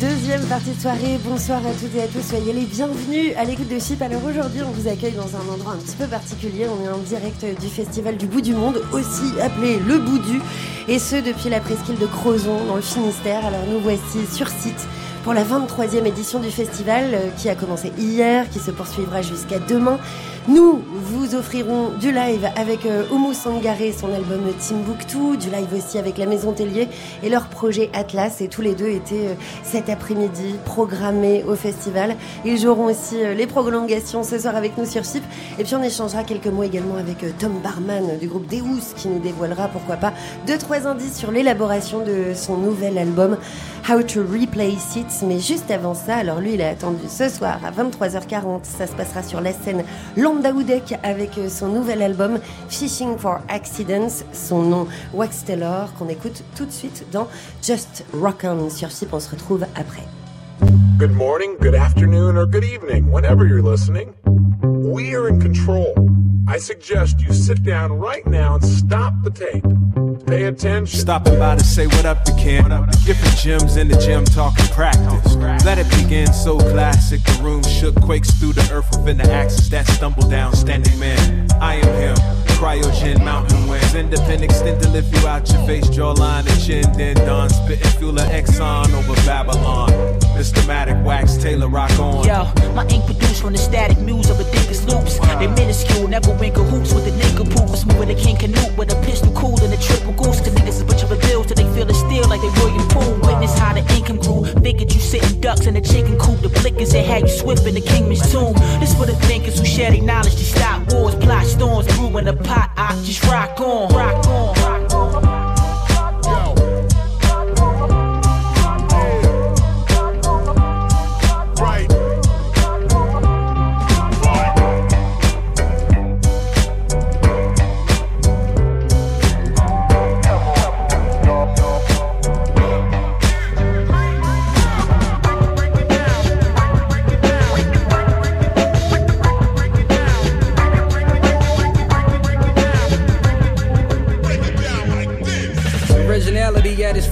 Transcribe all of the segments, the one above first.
Deuxième partie de soirée. Bonsoir à toutes et à tous, soyez les bienvenus à l'écoute de Chip. Alors aujourd'hui, on vous accueille dans un endroit un petit peu particulier. On est en direct du Festival du Bout du Monde, aussi appelé le Bout du, et ce depuis la presqu'île de Crozon, dans le Finistère. Alors nous voici sur site pour la 23e édition du festival euh, qui a commencé hier, qui se poursuivra jusqu'à demain. Nous vous offrirons du live avec euh, Oumou Sangaré, son album Timbuktu, du live aussi avec la Maison Tellier et leur projet Atlas. Et tous les deux étaient euh, cet après-midi programmés au festival. Ils joueront aussi euh, les prolongations ce soir avec nous sur Chip. Et puis on échangera quelques mots également avec euh, Tom Barman du groupe Deus qui nous dévoilera, pourquoi pas, deux, trois indices sur l'élaboration de son nouvel album How to Replace It. Mais juste avant ça, alors lui, il a attendu ce soir à 23h40. Ça se passera sur la scène Lambda Oudek avec euh, son nouvel album Fishing for Accidents, son nom Wax Taylor, qu'on écoute tout de suite dans Just Rock On sur Chip. On se retrouve après. Good morning, good afternoon, or good evening, whenever you're listening. We are in control. I suggest you sit down right now and stop the tape. Pay attention. Stopping by to say what up to Ken. Different gyms in the gym talking practice. Let it begin, so classic. The room shook, quakes through the earth within the axis that stumble down, standing man. I am him. Cryogen, mountain winds. Independent, extend to lift you out your face, jawline and chin, then done. Spitting fuel of Exxon over Babylon. Systematic wax, Taylor, rock on. Yo, my ink produced from the static muse of ridiculous loops. They minuscule, never win cahoots with the nigga poop. Was moving a king canoe with a pistol cool and a triple goose. The niggas is bunch of till they feel the steel like they William Poole. Witness how the income grew. Figured you sitting ducks in the chicken coop. The flickers and had you swift in the kingman's tomb. This for the thinkers who share their knowledge to stop wars, plot storms, brew in a pot. I just rock on, rock on, rock on.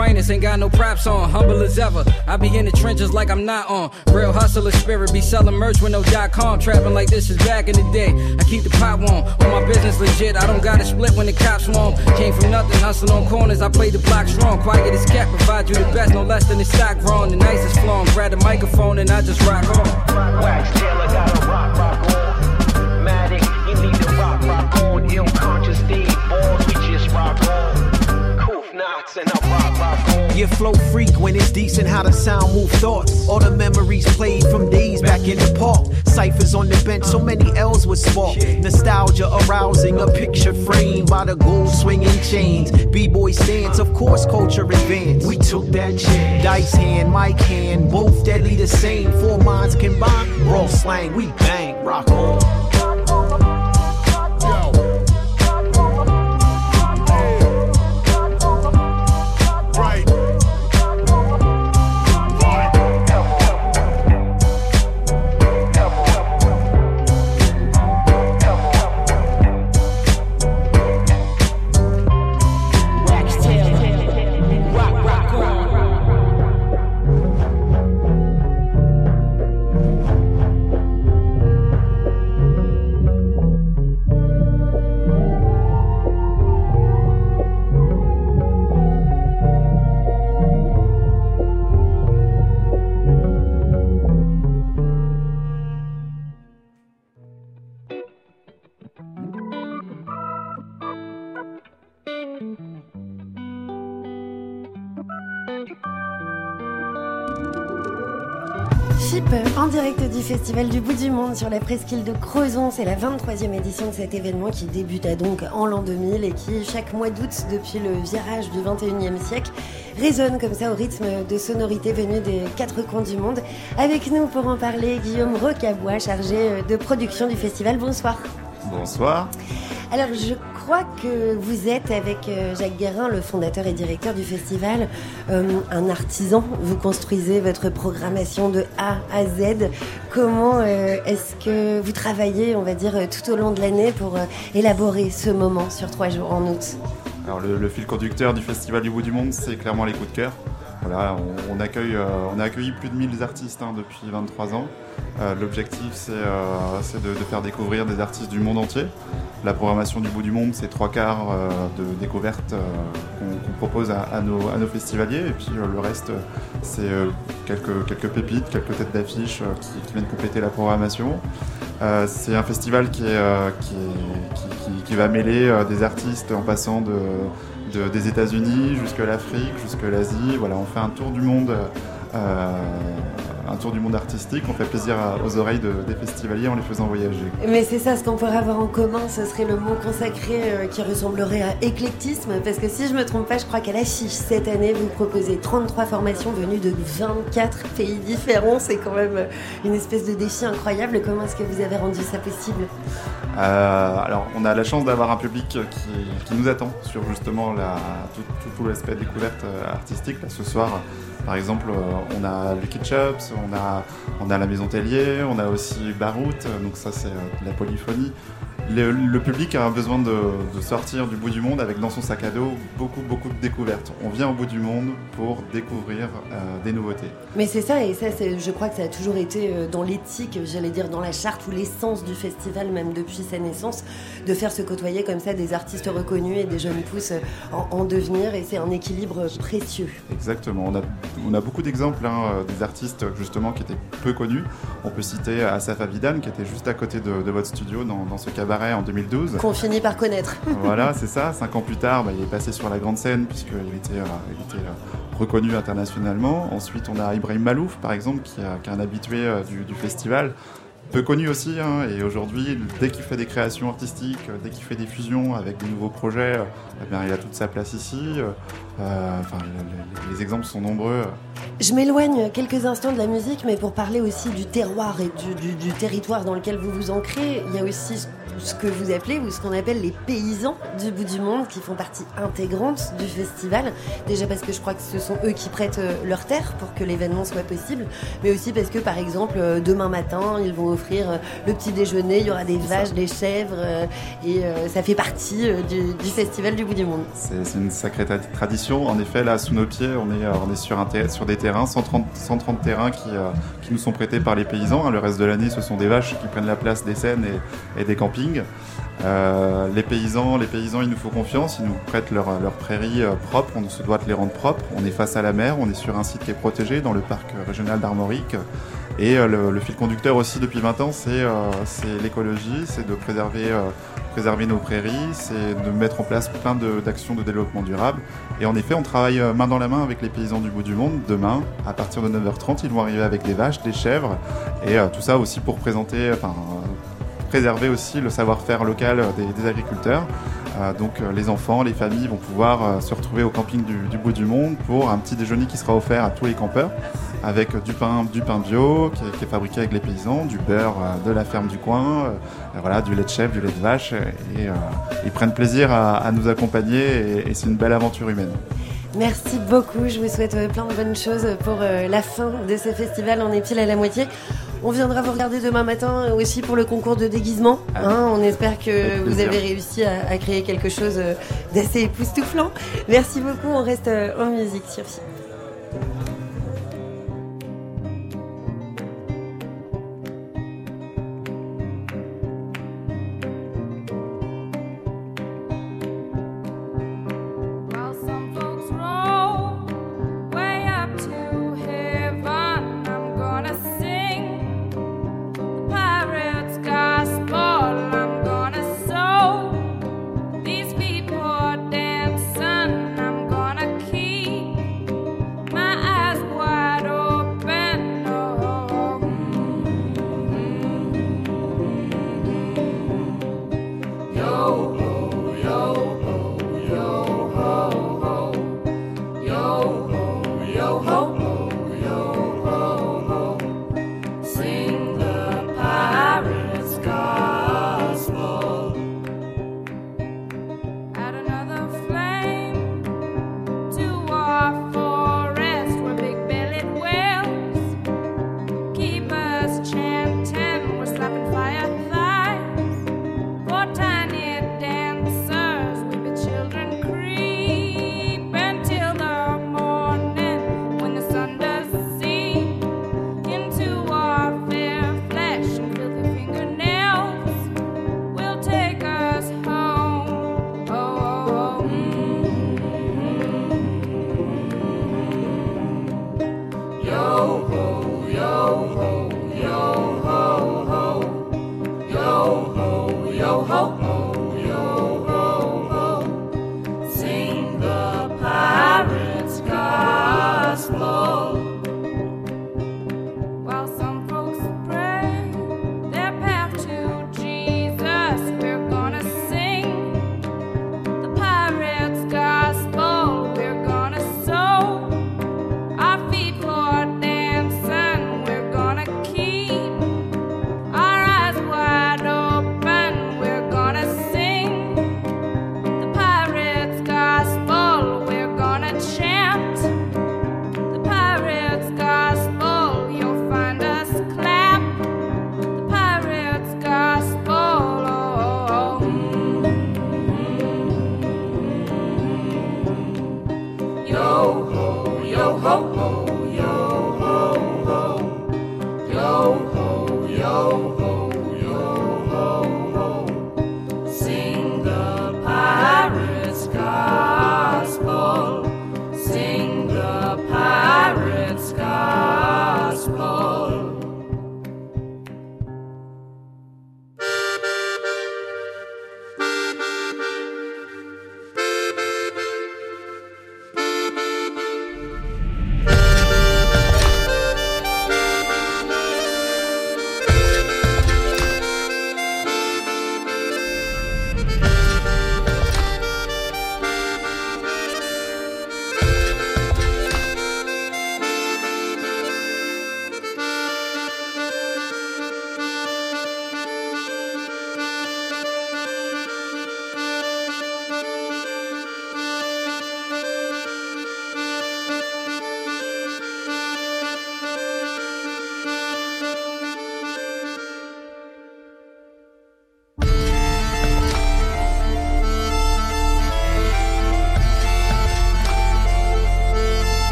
Finest, ain't got no props on. Humble as ever. I be in the trenches like I'm not on. Real hustler spirit, be selling merch with no dot com. Trapping like this is back in the day. I keep the pot warm. On my business legit, I don't gotta split when the cops swarm. Came from nothing, hustling on corners, I play the block strong. Quiet as cat, provide you the best, no less than the stock grown. The nicest flown. Grab the microphone and I just rock on. Wax Taylor gotta rock, rock on. Matic, you need to rock, rock on. Ill conscious Steve balls, we just rock on. Knots and I rock. Your flow when it's decent, how the sound move thoughts. All the memories played from days back in the park. Ciphers on the bench, so many L's was sparked. Nostalgia arousing a picture framed by the gold swinging chains. B-boy stance, of course, culture advanced. We took that chance. Dice hand, mic hand, both deadly the same. Four minds combined, raw slang, we bang, rock on. Festival du Bout du Monde sur la presqu'île de Crozon. C'est la 23e édition de cet événement qui débuta donc en l'an 2000 et qui, chaque mois d'août depuis le virage du 21e siècle, résonne comme ça au rythme de sonorités venues des quatre coins du monde. Avec nous pour en parler, Guillaume Rocabois, chargé de production du festival. Bonsoir. Bonsoir. Alors, je crois que vous êtes avec euh, Jacques Guérin, le fondateur et directeur du festival, euh, un artisan. Vous construisez votre programmation de A à Z. Comment euh, est-ce que vous travaillez, on va dire, tout au long de l'année pour élaborer ce moment sur trois jours en août? Alors le fil conducteur du Festival du bout du monde, c'est clairement les coups de cœur. On, accueille, euh, on a accueilli plus de 1000 artistes hein, depuis 23 ans. Euh, L'objectif, c'est euh, de, faire découvrir des artistes du monde entier. La programmation du bout du monde, c'est trois quarts de découvertes qu'on propose à, nos, festivaliers. Et puis le reste, c'est quelques, pépites, quelques têtes d'affiche qui, viennent compléter la programmation. C'est un festival qui, va mêler des artistes en passant de, de- des États-Unis jusqu'à l'Afrique, jusqu'à l'Asie. Voilà, on fait un tour du monde, euh, un tour du monde artistique. On fait plaisir à- aux oreilles de- des festivaliers en les faisant voyager. Mais c'est ça, ce qu'on pourrait avoir en commun, ce serait le mot consacré euh, qui ressemblerait à éclectisme, parce que si je me trompe pas, je crois qu'à l'affiche cette année, vous proposez 33 formations venues de 24 pays différents. C'est quand même euh, une espèce de défi incroyable. Comment est-ce que vous avez rendu ça possible? Euh, alors, on a la chance d'avoir un public qui, qui nous attend sur justement la, tout, tout- l'aspect découverte artistique. Là, ce soir, par exemple, euh, on a le Ketchups, on a, on a la Maison Tellier, on a aussi Barout, euh, donc ça c'est euh, de la polyphonie. Le, le public a besoin de, de sortir du bout du monde avec dans son sac à dos beaucoup, beaucoup de découvertes. On vient au bout du monde pour découvrir euh, des nouveautés. Mais c'est ça, et ça, c'est- je crois que ça a toujours été euh, dans l'éthique, j'allais dire dans la charte ou l'essence du festival, même depuis sa naissance, de faire se côtoyer comme ça des artistes reconnus et des jeunes pousses euh, en, en devenir, et c'est un équilibre précieux. Exactement. On a, on a beaucoup d'exemples hein, des artistes justement qui étaient peu connus. On peut citer Asaf Avidan qui était juste à côté de, de votre studio dans, dans ce cabaret en 2012. Qu'on finit par connaître. voilà, c'est ça. Cinq ans plus tard, bah, il est passé sur la grande scène puisqu'il était, euh, il était euh, reconnu internationalement. Ensuite, on a Ibrahim Malouf, par exemple, qui, a- qui est un habitué euh, du, du festival. Peu connu aussi, hein, et aujourd'hui, dès qu'il fait des créations artistiques, euh, dès qu'il fait des fusions avec des nouveaux projets, euh, eh bien, il a toute sa place ici. Euh, enfin, le- le- les exemples sont nombreux. Je m'éloigne quelques instants de la musique, mais pour parler aussi du terroir et du, territoire dans lequel vous vous ancrez, il y a aussi ce que vous appelez ou ce qu'on appelle les paysans du bout du monde qui font partie intégrante du festival. Déjà parce que je crois que ce sont eux qui prêtent leur terre pour que l'événement soit possible, mais aussi parce que par exemple demain matin ils vont offrir euh, le petit déjeuner, il y aura des vaches, des chèvres euh, et euh, ça fait partie du, du festival du bout du monde. C'est une sacrée tra- tradition. En effet, là, sous nos pieds, on est, on est sur, un ter- sur des terrains, 130, 130 terrains qui, qui nous sont prêtés par les paysans. hein. Le reste de l'année, ce sont des vaches qui prennent la place des scènes et, et des campings. Euh, les paysans, les paysans, il nous faut confiance. Ils nous prêtent leurs leur prairies euh, propres. On se doit de les rendre propres. On est face à la mer. On est sur un site qui est protégé dans le parc euh, régional d'Armorique. Et euh, le, fil conducteur aussi depuis 20 ans, c'est euh, c'est l'écologie, c'est de préserver, euh, préserver nos prairies, c'est de mettre en place plein d'actions de, développement durable. Et en effet, on travaille main dans la main avec les paysans du bout du monde. Demain, à partir de 9h30, ils vont arriver avec des vaches, des chèvres, et tout ça aussi pour préserver aussi le savoir-faire local des agriculteurs. Euh, donc euh, les enfants, les familles vont pouvoir euh, se retrouver au camping du, bout du monde pour un petit déjeuner qui sera offert à tous les campeurs avec du pain, du pain bio qui est, fabriqué avec les paysans, du beurre de la ferme du coin, du lait de chèvre, du lait de vache, ils prennent plaisir à, nous accompagner et, c'est une belle aventure humaine. Merci beaucoup. Je vous souhaite plein de bonnes choses pour la fin de ce festival. On est pile à la moitié. On viendra vous regarder demain matin aussi pour le concours de déguisement. hein. on espère que vous avez réussi à, à créer quelque chose euh, d'assez époustouflant. Merci beaucoup. On reste euh, en musique sur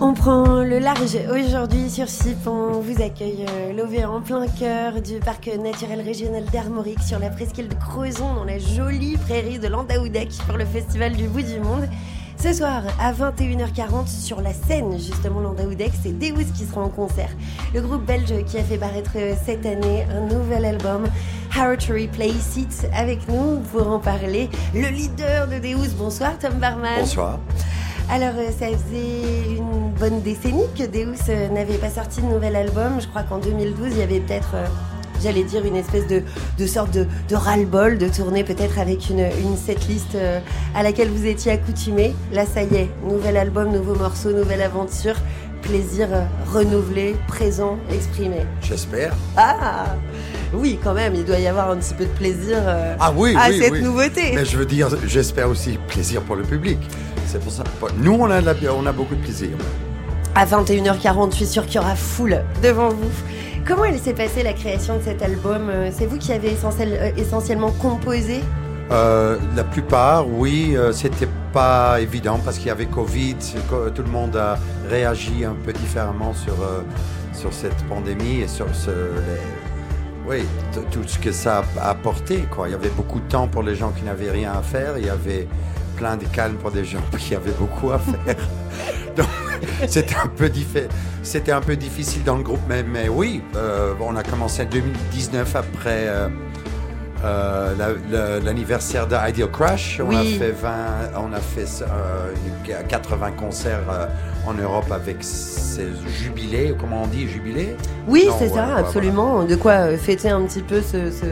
On prend le large aujourd'hui sur SIP. On vous accueille euh, lové en plein cœur du parc naturel régional d'Armorique sur la presqu'île de Crozon dans la jolie prairie de l'Andaoudak pour le festival du bout du monde. Ce soir, à 21h40, sur la scène, justement, Landaudex, c'est Deus qui sera en concert. Le groupe belge qui a fait paraître euh, cette année un nouvel album, How to Replace It, avec nous pour en parler. Le leader de Deus, bonsoir Tom Barman. Bonsoir. Alors, euh, ça faisait une bonne décennie que Deus euh, n'avait pas sorti de nouvel album. Je crois qu'en 2012, il y avait peut-être, euh, j'allais dire, une espèce de, de sorte de, de ras-le-bol de tourner peut-être avec une, une setlist euh, à laquelle vous étiez accoutumé. Là, ça y est, nouvel album, nouveau morceau, nouvelle aventure. Plaisir renouvelé, présent, exprimé. J'espère. Ah Oui, quand même, il doit y avoir un petit peu de plaisir Ah oui, à oui, cette oui. nouveauté. Mais je veux dire, j'espère aussi plaisir pour le public. C'est pour ça. Nous, on a, on a beaucoup de plaisir. À 21h40, je suis sûre qu'il y aura foule devant vous. Comment elle s'est passée la création de cet album? Euh, C'est vous qui avez euh, essentiellement composé? Euh, la plupart, oui, euh, c'était pas évident parce qu'il y avait Covid, co- tout le monde a réagi un peu différemment sur, sur cette pandémie et sur ce, oui, tout ce que ça a apporté. Il y avait beaucoup de temps pour les gens qui n'avaient rien à faire, il y avait plein de calme pour des gens qui avaient beaucoup à faire. c'était un peu diffi- c'était un peu difficile dans le groupe, mais, mais oui, euh, on a commencé en 2019 après euh, euh, la- la- l'anniversaire de Ideal Crash. On Oui. a fait 20, on a fait euh, une- 80 concerts en Europe avec ces jubilés, comment on dit, jubilés? Oui, c'est ça, voilà. absolument. De quoi fêter un petit peu ce, ce,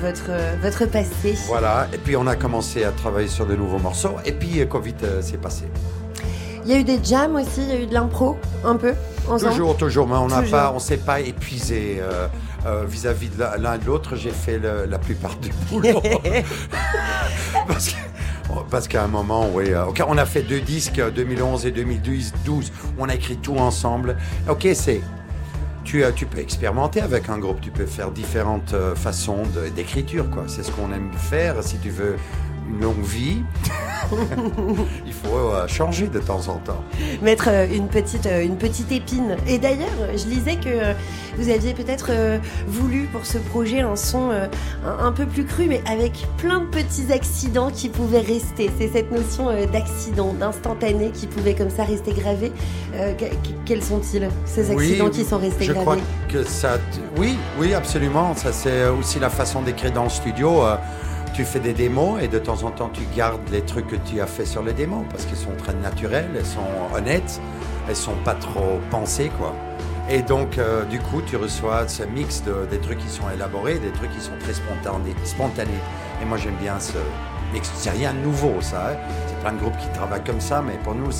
votre, votre passé. Voilà, et puis on a commencé à travailler sur de nouveaux morceaux, et puis Covid euh, s'est passé. Il y a eu des jams aussi, il y a eu de l'impro, un peu, ensemble Toujours, toujours, mais on n'a pas, on s'est pas épuisé euh, euh, vis-à-vis de l'un de l'autre. J'ai fait le- la plupart du boulot parce que- parce qu'à un moment, oui, euh, on a fait deux disques, euh, 2011 et 2012. 12, on a écrit tout ensemble. Ok, c'est tu, tu peux expérimenter avec un groupe, tu peux faire différentes façons d'écriture, quoi. C'est ce qu'on aime faire. Si tu veux une longue vie, il faut euh, changer de temps en temps. mettre euh, une petite, euh, une petite épine. Et d'ailleurs, je lisais que vous aviez peut-être voulu pour ce projet un son un, un peu plus cru, mais avec plein de petits accidents qui pouvaient rester. C'est cette notion d'accident, d'instantané qui pouvait comme ça rester gravé. Que- que- quels sont-ils, ces accidents qui sont restés je gravés? crois que ça. Oui, oui, absolument. Ça, c'est aussi la façon d'écrire dans le studio. Tu fais des démos et de temps en temps, tu gardes les trucs que tu as fait sur les démos parce qu'ils sont très naturels, elles sont honnêtes, elles sont pas trop pensées, quoi. Et donc, euh, du coup, tu reçois ce mix de, des trucs qui sont élaborés, des trucs qui sont très spontanés. Et moi, j'aime bien ce mix. C'est rien de nouveau, ça. hein. C'est plein de groupes qui travaillent comme ça, mais pour nous,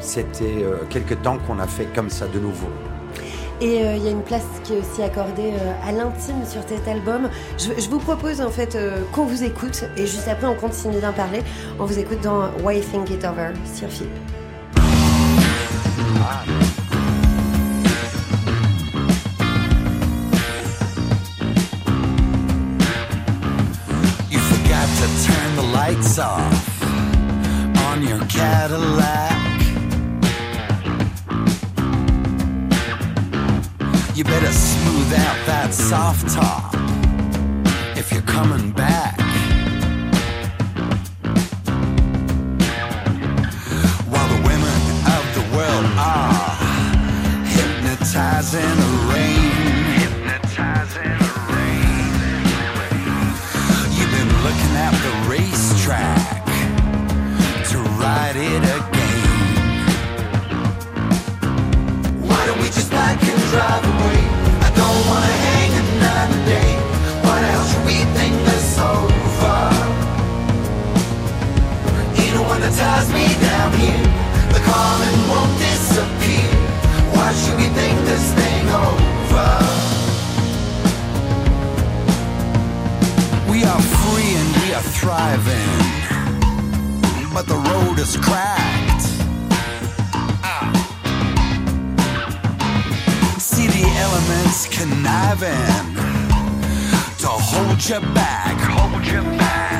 c'était euh, quelque temps qu'on a fait comme ça de nouveau. Et euh, il y a une place qui est aussi accordée euh, à l'intime sur cet album. Je, vous propose en fait euh, qu'on vous écoute et juste après on continue d'en parler. On vous écoute dans Why Think It Over sur Phil. You forgot to turn the lights off on your Cadillac. You better smooth out that soft top if you're coming back. While the women of the world are hypnotizing but the road is cracked. Ah. See the elements conniving to hold you back, hold you back.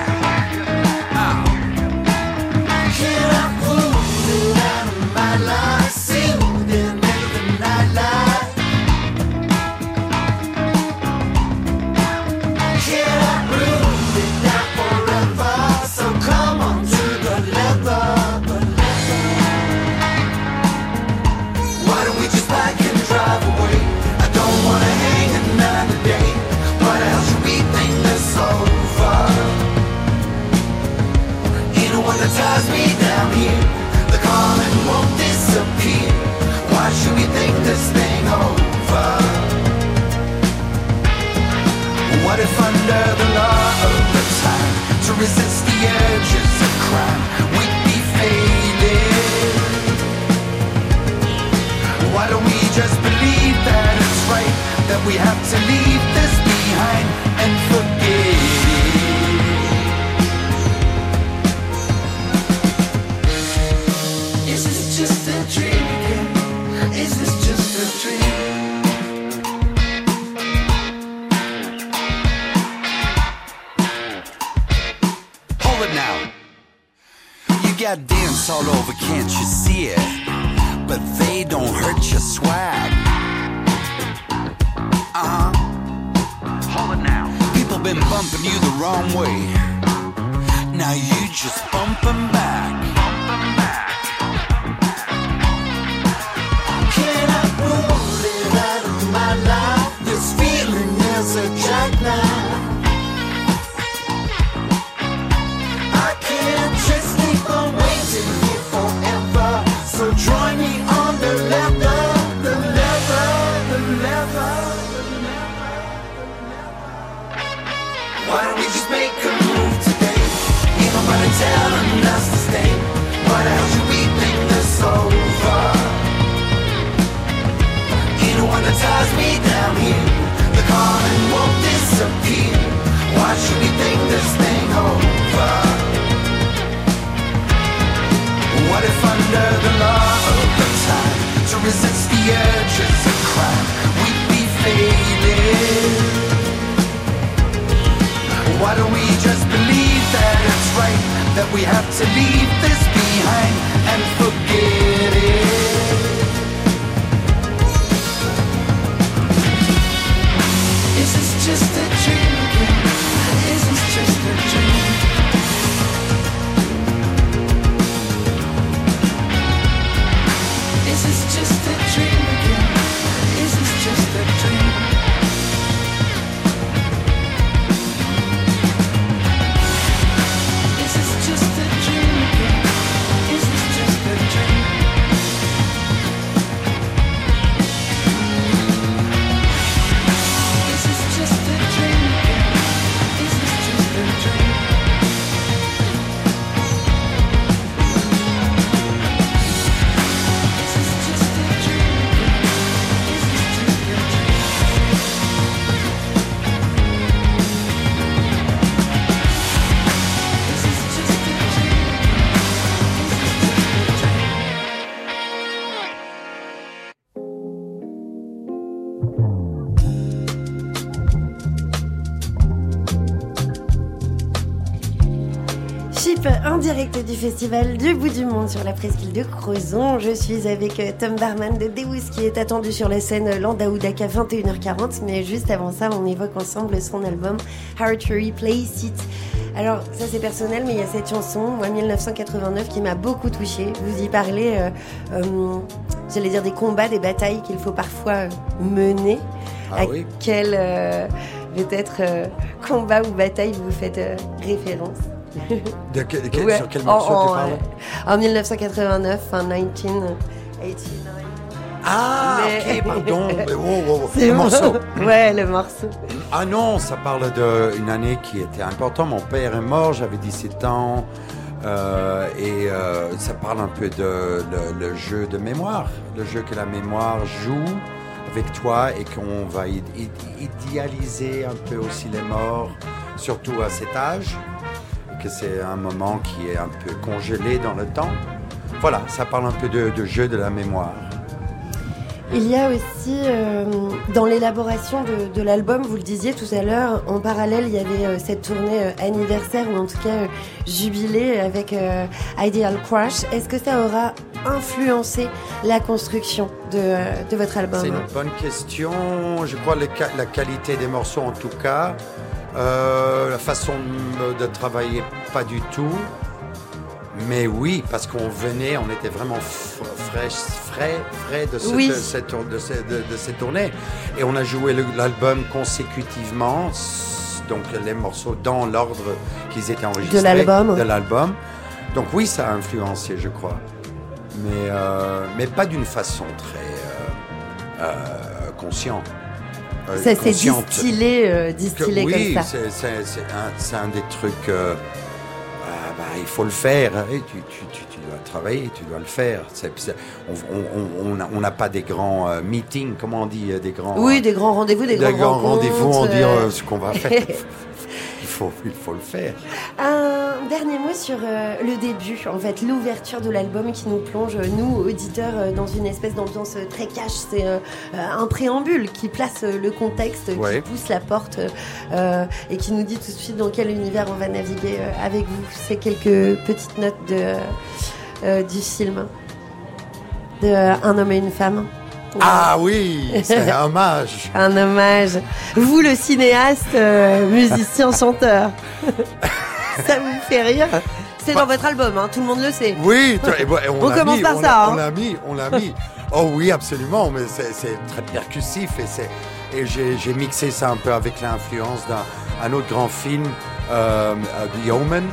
Here. The calling won't disappear. Why should we think this thing over? What if under the law of the time to resist the urges of crime we'd be failing? Why don't we just believe that it's right that we have to leave got dents all over, can't you see it? But they don't hurt your swag. Uh huh. Hold it now. People been bumping you the wrong way. Now you just bump 'em back. Join me on the the the. Why don't we just make a move today? Ain't nobody telling us to stay. Why the hell should we think this over? Ain't no one that ties me down here. The calling won't disappear. Why should we think this thing over? What if under the law of the time to resist the urges of crime we'd be faded? Why don't we just believe that it's right that we have to leave this behind and forget it? Is this just a dream direct du festival du bout du monde sur la presqu'île de Crozon. Je suis avec euh, Tom Barman de Deus qui est attendu sur la scène Landaudac à 21h40. Mais juste avant ça, on évoque ensemble son album Hard to Replace It. Alors, ça c'est personnel, mais il y a cette chanson, moi 1989, qui m'a beaucoup touchée. Vous y parlez, euh, euh, j'allais dire des combats, des batailles qu'il faut parfois euh, mener. Ah à oui. quel euh, peut-être euh, combat ou bataille vous faites euh, référence? De Ouais, Sur quel en- morceau tu parles? euh, En 1989, en 1989. Ah, Mais- ok, pardon. Oh, oh, oh. Le bon. morceau. Ouais, le morceau. Ah non, ça parle d'une année qui était importante. Mon père est mort, j'avais 17 ans. euh, et euh, ça parle un peu de le, le jeu de mémoire, le jeu que la mémoire joue avec toi et qu'on va id- id- idéaliser un peu aussi les morts, surtout à cet âge, que c'est un moment qui est un peu congelé dans le temps. Voilà, ça parle un peu de, de jeu de la mémoire. Il y a aussi, euh, dans l'élaboration de, de l'album, vous le disiez tout à l'heure, en parallèle, il y avait euh, cette tournée euh, anniversaire, ou en tout cas euh, jubilé avec Ideal Crush. Est-ce que ça aura influencé la construction de, de votre album? C'est une bonne question. Je crois la qualité des morceaux en tout cas. Euh, la façon de, de travailler, pas du tout. Mais oui, parce qu'on venait, on était vraiment frais, frais, frais de, Oui. de cette, de, ce- de- de cette tournée. Et on a joué l'album consécutivement, donc les morceaux dans l'ordre qu'ils étaient enregistrés. l'album. De l'album. Donc oui, ça a influencé, je crois. Mais, euh, mais pas d'une façon très euh, euh, consciente. Euh, Ça s'est distillé, euh, Que distillé oui, comme ça. c'est un, des trucs. euh, ah bah, il faut le faire. Et tu, tu, tu, tu dois travailler, tu dois le faire. On on- on- on n'a on pas des grands euh, meetings, comment on dit, euh, des grands. Oui, des grands rendez-vous, des, des grands grands rendez-vous euh, euh, ce qu'on va faire. il, faut, il faut le faire. Un dernier mot sur euh, le début, en fait, l'ouverture de l'album qui nous plonge, nous, auditeurs, euh, dans une espèce d'ambiance euh, très cash. C'est euh, un préambule qui place le contexte, Ouais. qui pousse la porte euh, et qui nous dit tout de suite dans quel univers on va naviguer avec vous. C'est quelques petites notes de, du film de Un homme et une femme. Ah oui, c'est un hommage. Un hommage. Vous, le cinéaste, euh, musicien, chanteur. ça vous fait rire C'est dans votre album, hein, tout le monde le sait. Oui, et et on, commence mis, par on ça, hein. On l'a mis, on l'a mis. Oh oui, absolument, mais c'est très percussif et et j'ai mixé ça un peu avec l'influence d'un un autre grand film, The Omen.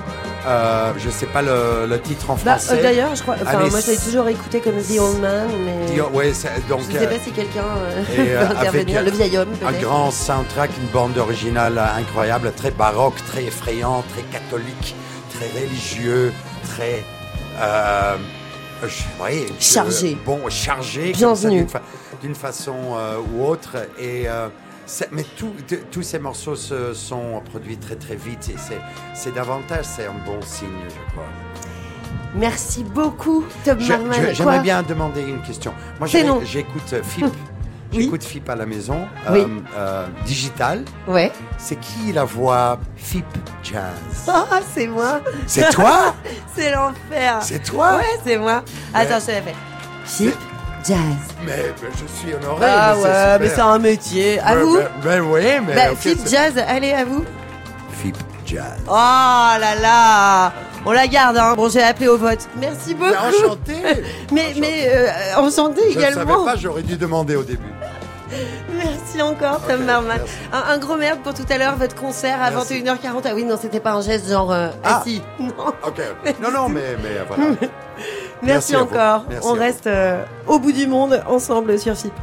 Euh, je sais pas le, le titre en Bah, français. euh, D'ailleurs, je crois. Enfin, moi, je l'ai toujours écouté comme The Old Man, mais. The- ouais, donc, je ne sais euh, pas si quelqu'un euh, euh, peut intervenir. Le vieil homme, Un grand soundtrack, une bande originale incroyable, très baroque, très effrayant, très catholique, très religieux, très. Euh, je- Chargé. bon, chargé. Bienvenue. D'une fa- d'une façon euh, ou autre. Et, mais tous ces morceaux se sont produits très très vite et c'est- davantage, c'est un bon signe, je crois. Merci beaucoup, Tom Marman. J'aimerais bien demander une question. Moi, j'écoute FIP. J'écoute FIP à la maison, Oui. euh, euh, digital. Ouais. C'est qui la voix FIP Jazz? Ah, c'est moi. C'est toi? C'est l'enfer. C'est toi? Ouais, c'est moi. Attends, je te la fais. Chip Jazz. Mais, mais je suis honoré. Ah mais ouais, mais c'est un métier. À vous mais- mais oui, mais. Bah, Fit c'est- Jazz, allez, à vous. FIP Jazz. Oh là là On la garde, hein. Bon, j'ai appelé au vote. Merci beaucoup. Mais enchanté Mais, mais euh, enchanté Je ne savais également. pas, j'aurais dû demander au début. Merci encore, Tom Marman. merci. Un, un gros merde pour tout à l'heure, votre concert à Merci. 21h40. Ah oui, non, c'était pas un geste genre euh, Ah. assis. Non. Ok. Non, non, mais, mais voilà. Merci, encore. Merci On reste euh, au bout du monde ensemble sur FIP.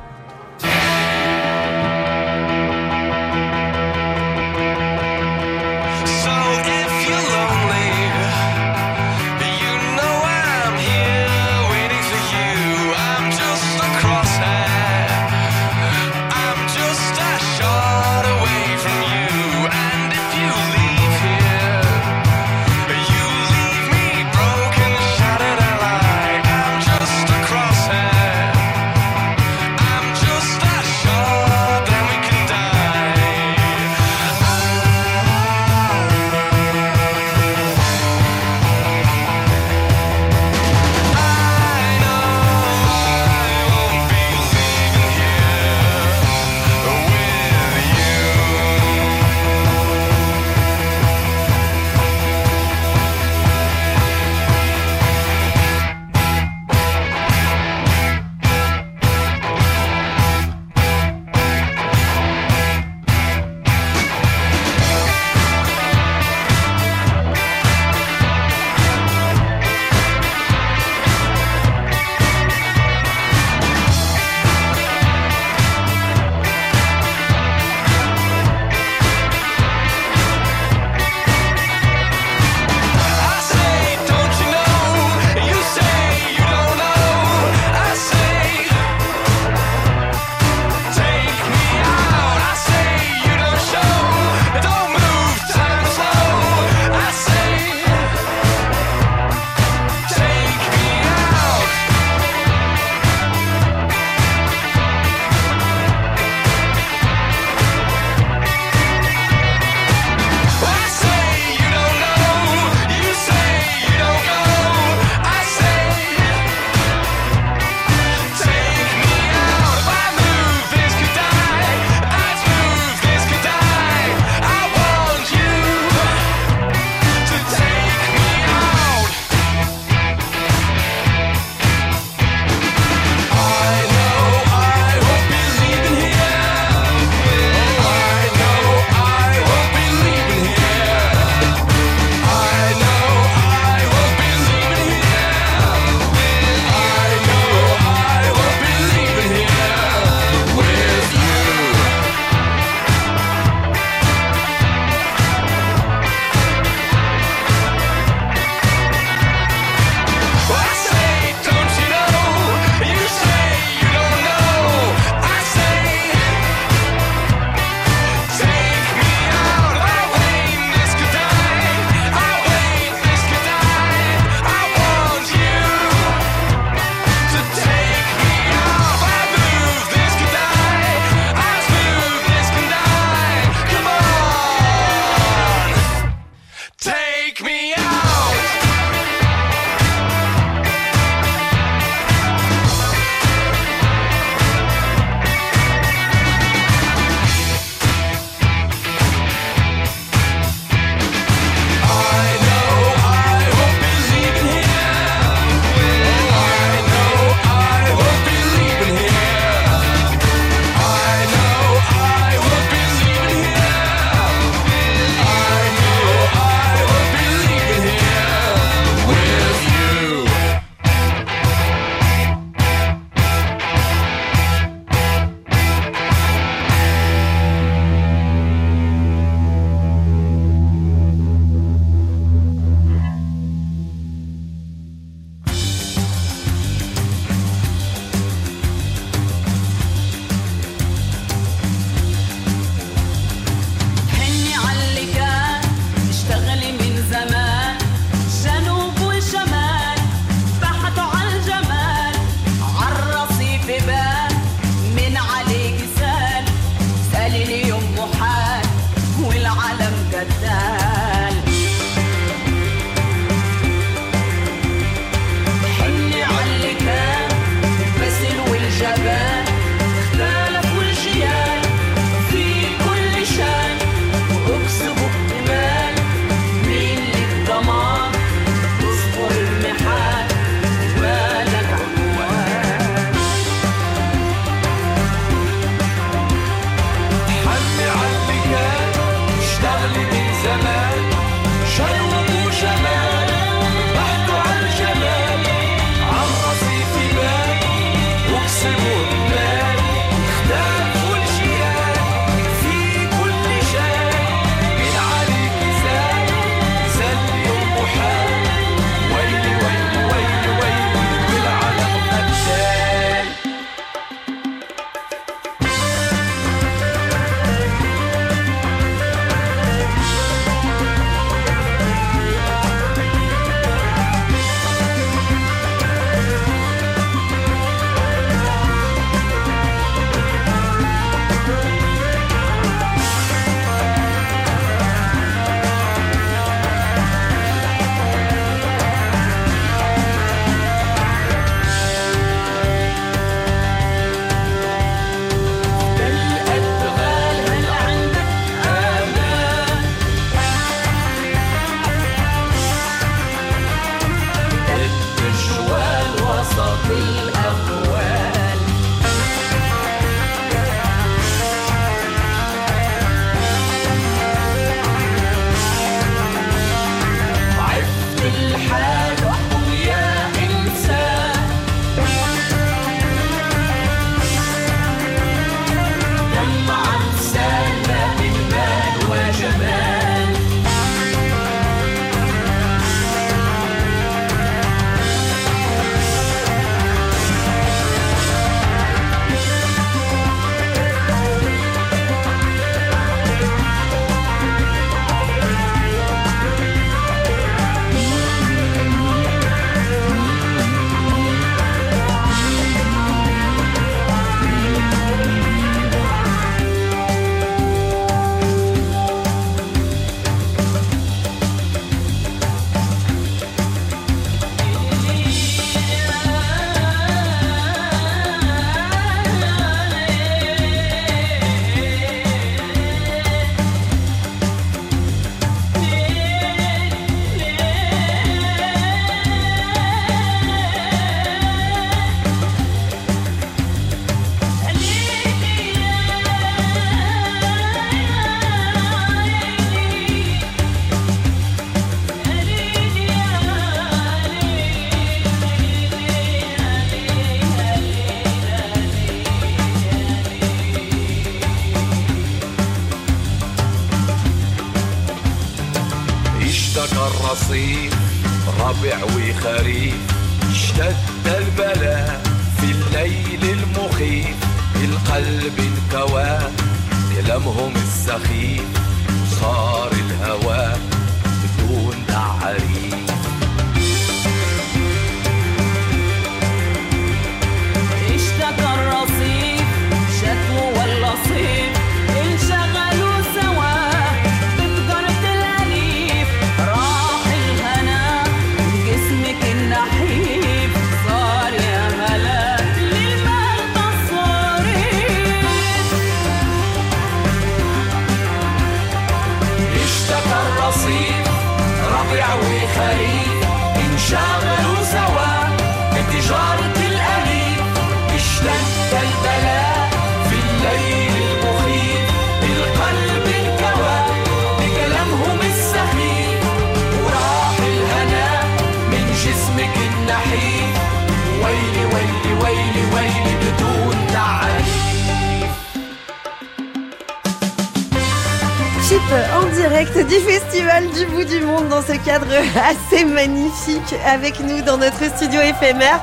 Avec nous dans notre studio éphémère.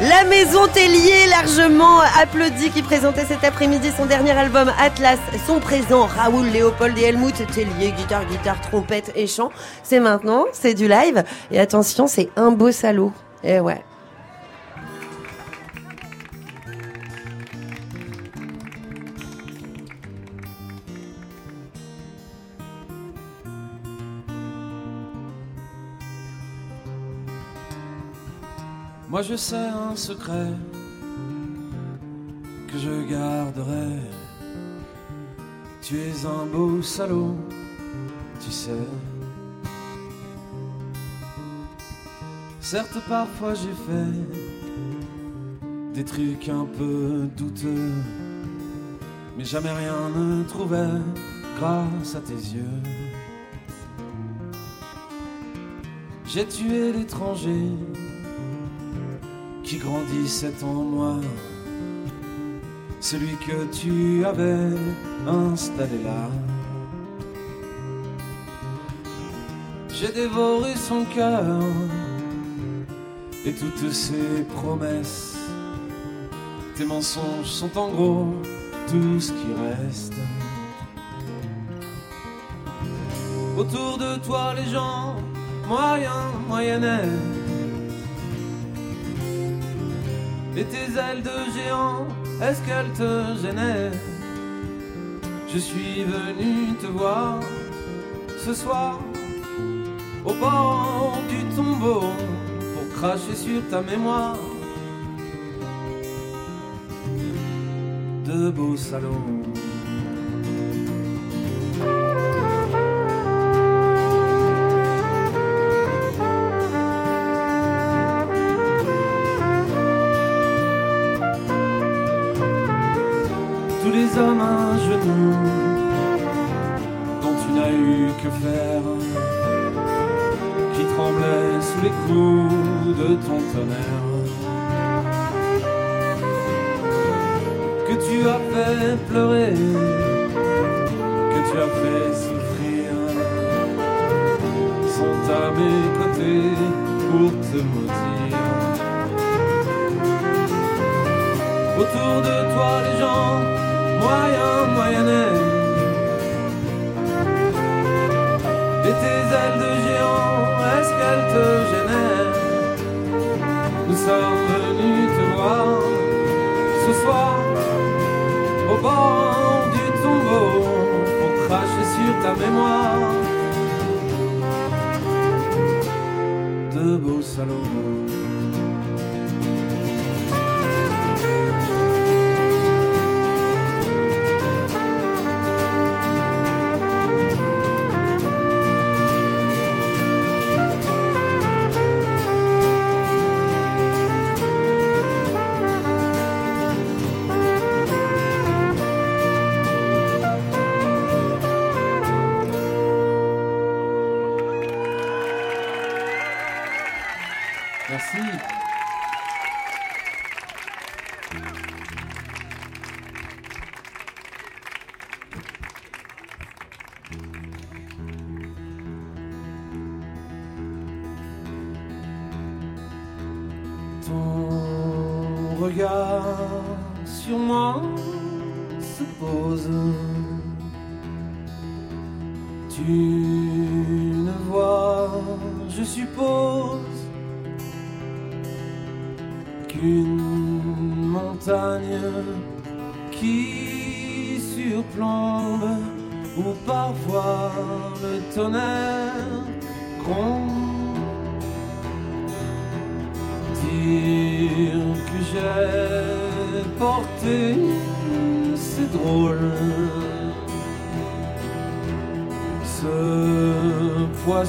La Maison Tellier, largement applaudie, qui présentait cet après-midi son dernier album Atlas, sont présents Raoul, Léopold et Helmut Tellier, guitare, guitare, trompette et chant. C'est maintenant, c'est du live. Et attention, c'est un beau salaud. Et ouais. Moi je sais un secret que je garderai. Tu es un beau salaud, tu sais. Certes parfois j'ai fait des trucs un peu douteux, mais jamais rien ne trouvait grâce à tes yeux. J'ai tué l'étranger grandissait en moi, celui que tu avais installé là. J'ai dévoré son cœur et toutes ses promesses. Tes mensonges sont en gros tout ce qui reste. Autour de toi, les gens moyens, moyennaient. Et tes ailes de géant, est-ce qu'elles te gênaient? Je suis venu te voir ce soir au bord du tombeau pour cracher sur ta mémoire de beaux salons. Dont tu n'as eu que faire, qui tremblait sous les coups de ton tonnerre. Que tu as fait pleurer, que tu as fait souffrir, sont à mes côtés pour te maudire. Autour de toi, les gens moyens, moyennaient. Et tes ailes de géant, est-ce qu'elles te gênaient Nous sommes venus te voir ce soir au bord du tombeau pour cracher sur ta mémoire de beaux salauds. Sur moi se pose. Tu ne vois, je suppose, qu'une montagne qui surplombe ou parfois le tonnerre. C'est drôle. Ce poids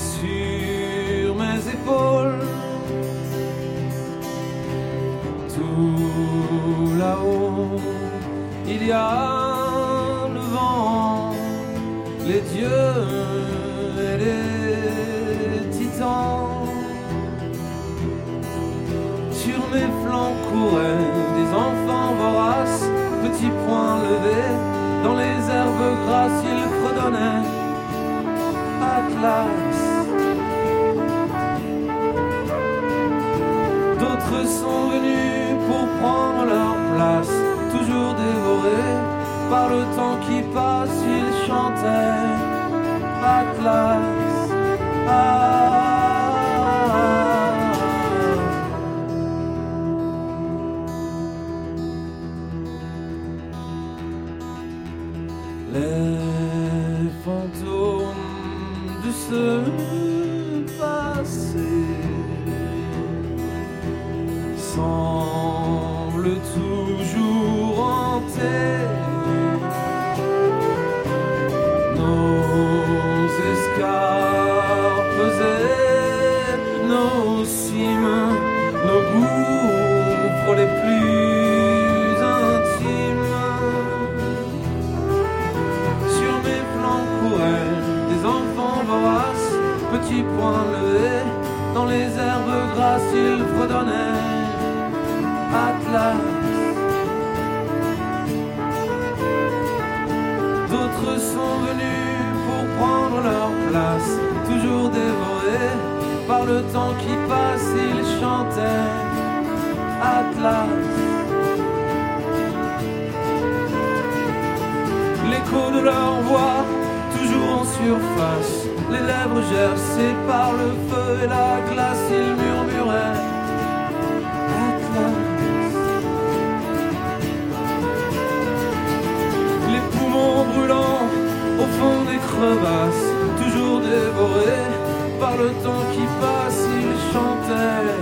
toujours dévorés par le temps qui passe, ils chantaient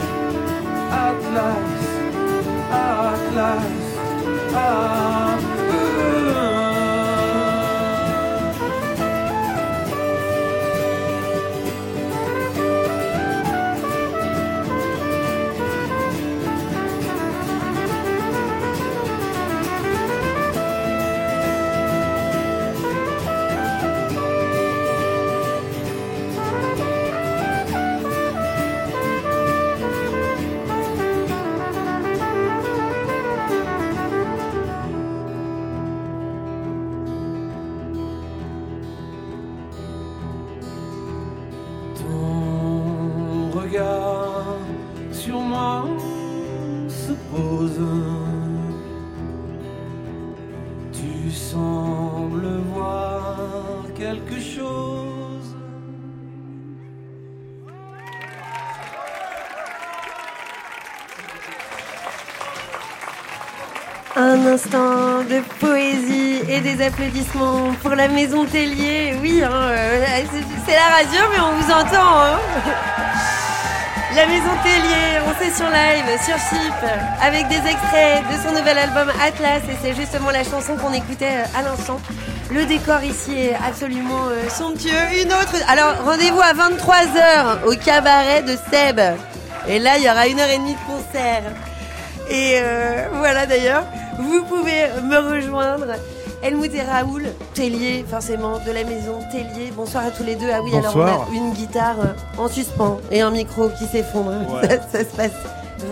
Atlas, Atlas, Atlas. Instant de poésie et des applaudissements pour la maison Tellier. Oui, hein, euh, c'est la radio, mais on vous entend. hein. La maison Tellier, on sait sur live, sur Chip, avec des extraits de son nouvel album Atlas, et c'est justement la chanson qu'on écoutait euh, à l'instant. Le décor ici est absolument euh, somptueux. Une autre. Alors, rendez-vous à 23h au cabaret de Seb. Et là, il y aura une heure et demie de concert. Et voilà d'ailleurs, vous pouvez me rejoindre. Helmut et Raoul, Tellier, forcément, de la maison Tellier. Bonsoir à tous les deux. Ah oui, alors on a une guitare euh, en suspens et un micro qui s'effondre. Ouais. Ça, ça se passe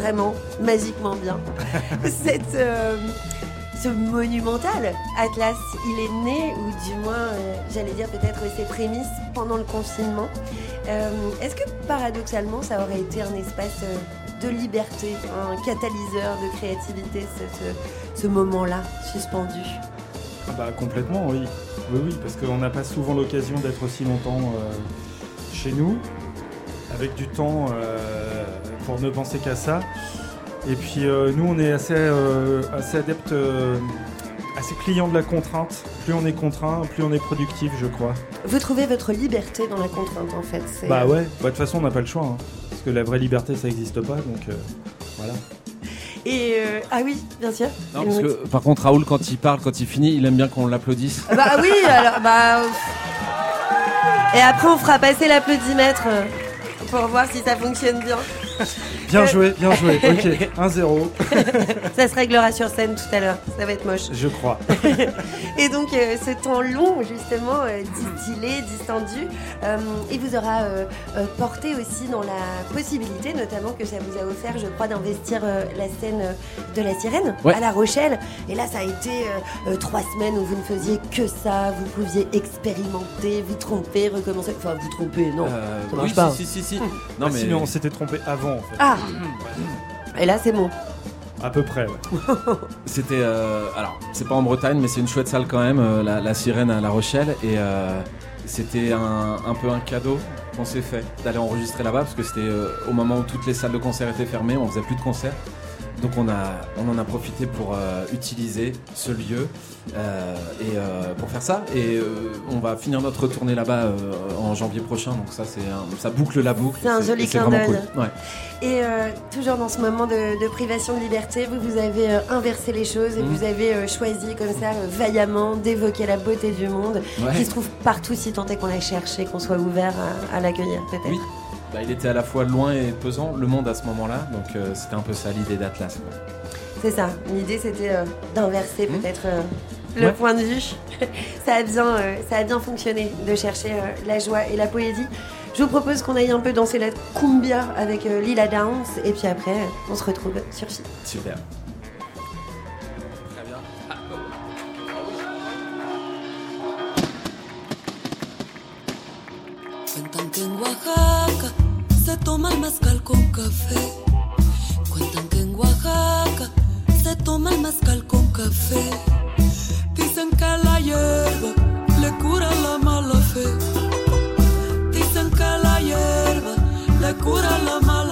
vraiment magiquement bien. Cette, euh, ce monumental Atlas, il est né, ou du moins, euh, j'allais dire peut-être ses prémices pendant le confinement. Euh, Est-ce que paradoxalement, ça aurait été un espace de liberté, un catalyseur de créativité, ce, moment-là suspendu Ah bah, complètement, oui. Oui, oui, parce qu'on n'a pas souvent l'occasion d'être aussi longtemps euh, chez nous, avec du temps euh, pour ne penser qu'à ça. Et puis euh, nous, on est assez, assez adeptes, assez clients de la contrainte. Plus on est contraint, plus on est productif, je crois. Vous trouvez votre liberté dans la contrainte, en fait. Bah ouais, Bah, de toute façon, on n'a pas le choix. hein. Parce que la vraie liberté, ça n'existe pas, donc euh, voilà. Et euh, ah oui, bien sûr. Non, parce que par contre, Raoul, quand il parle, quand il finit, il aime bien qu'on l'applaudisse. Ah Bah oui, alors bah. Et après, on fera passer l'applaudimètre euh, pour voir si ça fonctionne bien. Bien joué, bien joué. Ok, 1-0, ça se réglera sur scène tout à l'heure. Ça va être moche. je crois. Et donc, euh, ce temps long, justement, euh, distillé, distendu, euh, il vous aura euh, euh, porté aussi dans la possibilité, notamment que ça vous a offert, je crois, d'investir euh, la scène de la sirène Ouais. à La Rochelle. Et là, ça a été euh, euh, trois semaines où vous ne faisiez que ça. Vous pouviez expérimenter, vous tromper, recommencer. Enfin, vous tromper, non. Euh, ça marche oui, pas. si, si, si, si. Ah, Non, mais. si, mais on s'était trompé avant, en fait. Ah Et là, c'est bon. À peu près, ouais. C'était. euh, alors, c'est pas en Bretagne, mais c'est une chouette salle quand même, euh, la, la sirène à La Rochelle. Et euh, c'était un, un peu un cadeau qu'on s'est fait d'aller enregistrer là-bas, parce que c'était euh, au moment où toutes les salles de concert étaient fermées, on faisait plus de concerts. Donc on, a, on en a profité pour euh, utiliser ce lieu euh, et euh, pour faire ça. Et on va finir notre tournée là-bas en janvier prochain. Donc ça, c'est un- ça boucle la boucle. C'est un joli clin vraiment d'œil. cool. Ouais. Et toujours dans ce moment de, de privation de liberté, vous, vous avez inversé les choses et Mhm. vous avez choisi comme ça vaillamment d'évoquer la beauté du monde Ouais. qui se trouve partout si tant est qu'on la cherche et qu'on soit ouvert à, à l'accueillir peut-être. Oui. Bah, il était à la fois loin et pesant, le monde à ce moment-là. Donc euh, c'était un peu ça l'idée d'Atlas. C'est ça. L'idée c'était euh, d'inverser Mhm. peut-être euh, le Ouais. point de vue. ça, a bien, ça a bien fonctionné de chercher la joie et la poésie. Je vous propose qu'on aille un peu danser la cumbia avec Lila Downs et puis après on se retrouve sur Chi. Super. Se toma el mezcal con café. Cuentan que en Oaxaca se toma el mezcal con café. Dicen que la hierba le cura la mala fe. Dicen que la hierba le cura la mala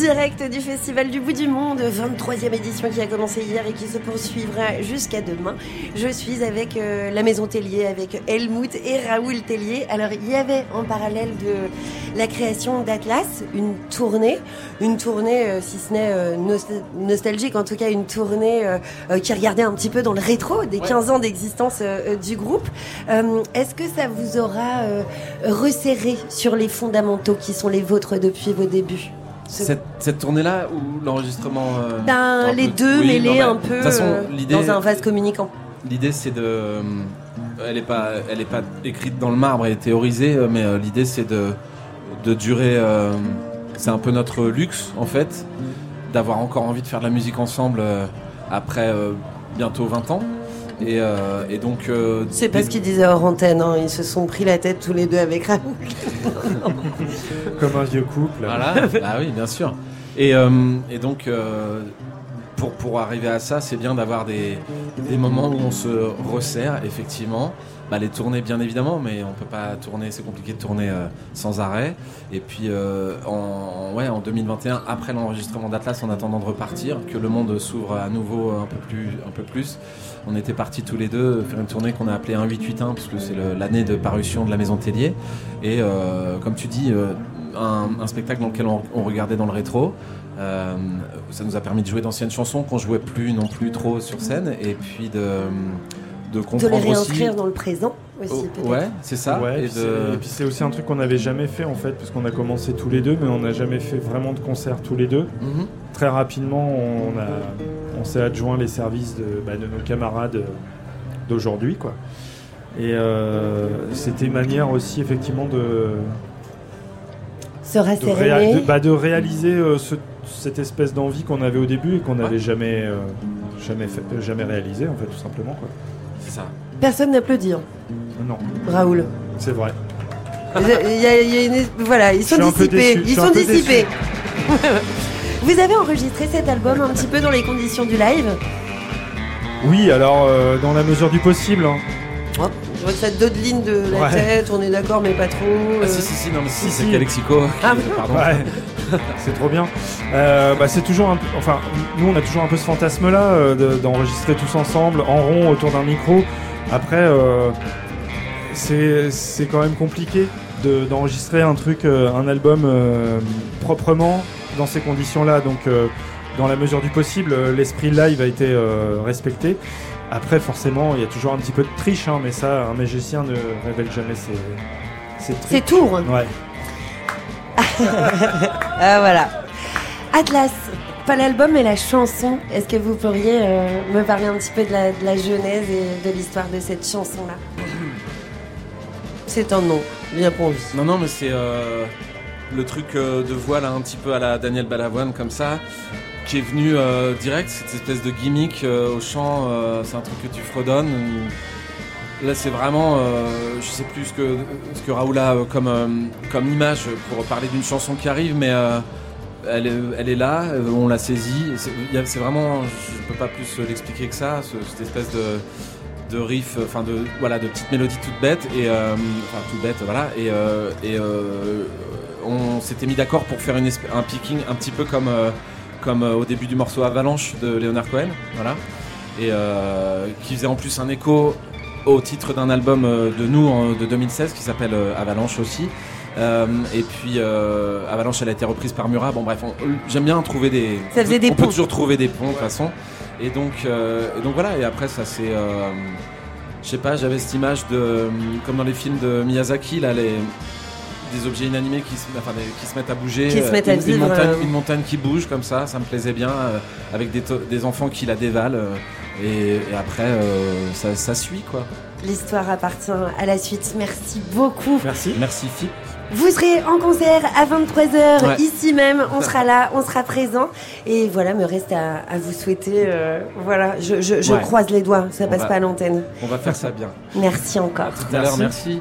direct du Festival du Bout du Monde, 23e édition qui a commencé hier et qui se poursuivra jusqu'à demain. Je suis avec euh, la Maison Tellier, avec Helmut et Raoul Tellier. Alors, il y avait en parallèle de la création d'Atlas une tournée, une tournée, euh, si ce n'est euh, nost- nostalgique, en tout cas une tournée qui regardait un petit peu dans le rétro des 15 ans d'existence du groupe. Est-ce que ça vous aura resserré sur les fondamentaux qui sont les vôtres depuis vos débuts? Cette, cette tournée-là ou l'enregistrement euh, Ben, les peu- deux oui, mêlés un peu façon, euh, dans un vase communicant. L'idée c'est de, euh, elle est pas, elle est pas écrite dans le marbre et théorisée, mais l'idée c'est de, de durer. c'est un peu notre luxe en fait, d'avoir encore envie de faire de la musique ensemble après bientôt 20 ans. Et, euh, et donc. euh, C'est pas ce qu'ils disaient hors antenne, hein. ils se sont pris la tête tous les deux avec Raoul. Comme un vieux couple. Voilà, bah oui, bien sûr. Et, euh, et donc, euh, pour, pour arriver à ça, c'est bien d'avoir des, des moments où on se resserre, effectivement. Bah, les tournées, bien évidemment, mais on peut pas tourner, c'est compliqué de tourner euh, sans arrêt. Et puis, euh, en, ouais, en 2021, après l'enregistrement d'Atlas, en attendant de repartir, que le monde s'ouvre à nouveau un peu plus, un peu plus, on était partis tous les deux faire une tournée qu'on a appelée 1881, parce que c'est l'année de parution de la Maison Tellier. Et euh, comme tu dis, un, spectacle dans lequel on regardait dans le rétro. Euh, ça nous a permis de jouer d'anciennes chansons qu'on jouait plus non plus trop sur scène et puis de, de De les comprendre aussi. réinscrire dans le présent aussi, Oh, peut-être. ouais, c'est ça. Ouais, et puis de- c'est- et puis c'est aussi un truc qu'on n'avait jamais fait en fait, parce qu'on a commencé tous les deux, mais on n'a jamais fait vraiment de concert tous les deux. Mhm. Très rapidement, on, a, on s'est adjoint les services de, bah, de nos camarades euh, d'aujourd'hui, quoi. Et euh, c'était une manière aussi effectivement de, Se de, rasséréner. réa- de- bah, de réaliser euh, ce- cette espèce d'envie qu'on avait au début et qu'on n'avait jamais, euh, jamais, fait, euh, jamais réalisé en fait, tout simplement, quoi. C'est ça. Personne n'applaudit, hein. Non, Raoul. c'est vrai. Il y a- il y a une- Voilà, ils sont dissipés. Ils sont dissipés. Vous avez enregistré cet album un petit peu dans les conditions du live. Oui, alors euh, dans la mesure du possible. hein. Oh, je vois que ça dodeline de la Ouais. tête, on est d'accord, mais pas trop. Ah, si, si, si, non, mais si, Si, c'est si. Calexico. Ah, pardon. Ouais, c'est trop bien. Euh, bah, c'est toujours un peu- enfin, nous on a toujours un peu ce fantasme-là euh, de- d'enregistrer tous ensemble en rond autour d'un micro. Après, euh, c'est quand même compliqué de- d'enregistrer un truc, euh, un album euh, proprement dans ces conditions-là. Donc, euh, dans la mesure du possible, euh, l'esprit live a été euh, respecté. Après, forcément, il y a toujours un petit peu de triche, hein, mais ça, un magicien ne révèle jamais ses, ses trucs. Ses tours. Ouais. Ah, voilà. Atlas, pas l'album mais la chanson. Est-ce que vous pourriez euh, me parler un petit peu de la, de la genèse et de l'histoire de cette chanson-là? C'est un nom, bien pour lui. Non, non, mais c'est euh, le truc euh, de voix là, un petit peu à la Daniel Balavoine comme ça, qui est venu euh, direct, cette espèce de gimmick euh, au chant, euh, c'est un truc que tu fredonnes. Là, c'est vraiment, euh, je sais plus ce que, Raoul a euh, comme, euh, comme image pour parler d'une chanson qui arrive, mais euh, elle, est, là, on l'a saisie. C'est vraiment, je peux pas plus l'expliquer que ça, ce- cette espèce de, de riff, enfin de, voilà, de petites mélodies toutes bêtes, et, enfin toutes bêtes, voilà, et, et on s'était mis d'accord pour faire un picking un petit peu comme, comme au début du morceau Avalanche de Leonard Cohen, voilà, et qui faisait en plus un écho au titre d'un album euh, de nous de 2016 qui s'appelle euh, Avalanche aussi. Euh, et puis euh, Avalanche, elle a été reprise par Murat. Bon bref, on- j'aime bien trouver des. Ça faisait des on peut toujours trouver des ponts de toute façon. Et donc, euh, et donc voilà. Et après, ça c'est. je sais pas, j'avais cette image de comme dans les films de Miyazaki là, les des objets inanimés qui se, enfin, qui se mettent à bouger, Qui se mettent à une, une montagne, une montagne qui bouge comme ça, ça me plaisait bien, avec des, enfants qui la dévalent, et, et après euh, ça, ça suit quoi. L'histoire appartient à la suite. Merci beaucoup. Merci. Merci Fip. Vous serez en concert à 23h Ouais. ici même. On sera là, on sera présent. Et voilà, me reste à, à vous souhaiter. euh, voilà, je, je- je Ouais. croise les doigts. Ça On passe va- pas à l'antenne. On va faire ça bien. Merci encore. Tout à l'heure, merci.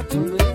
Déjà tombées.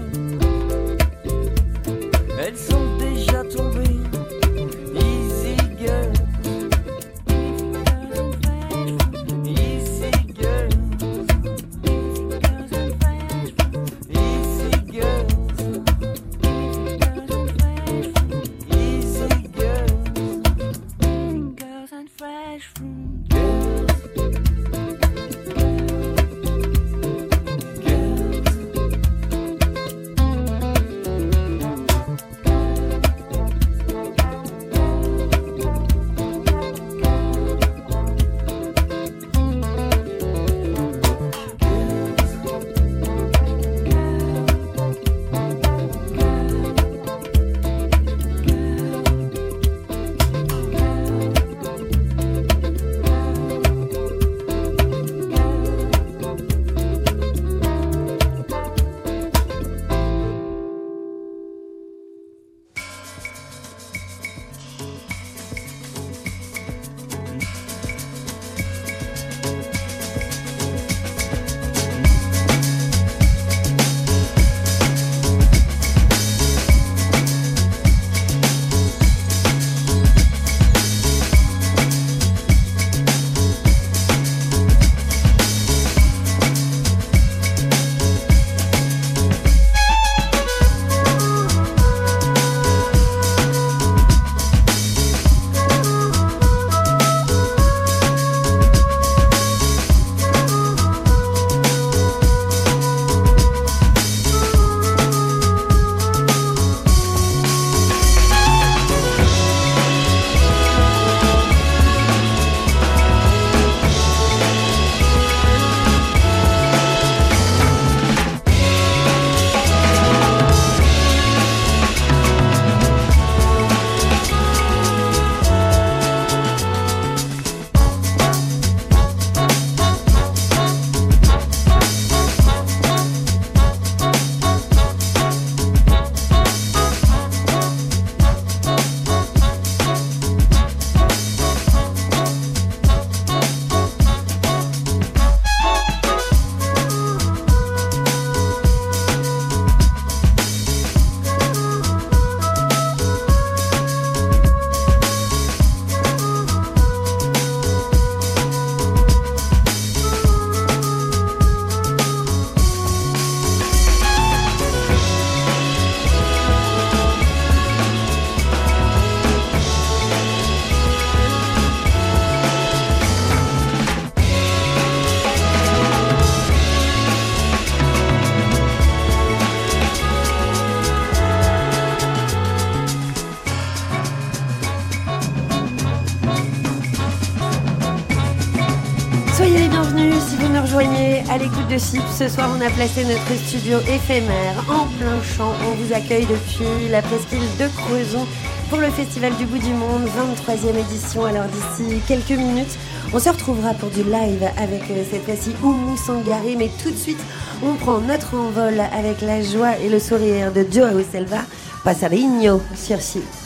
Ce soir, on a placé notre studio éphémère en plein champ. On vous accueille depuis la presqu'île de Creuson pour le Festival du bout du monde, 23e édition. Alors d'ici quelques minutes, on se retrouvera pour du live avec euh, cette fois-ci Oumou Sangari. Mais tout de suite, on prend notre envol avec la joie et le sourire de Joao Selva, Passarinho sur Chip.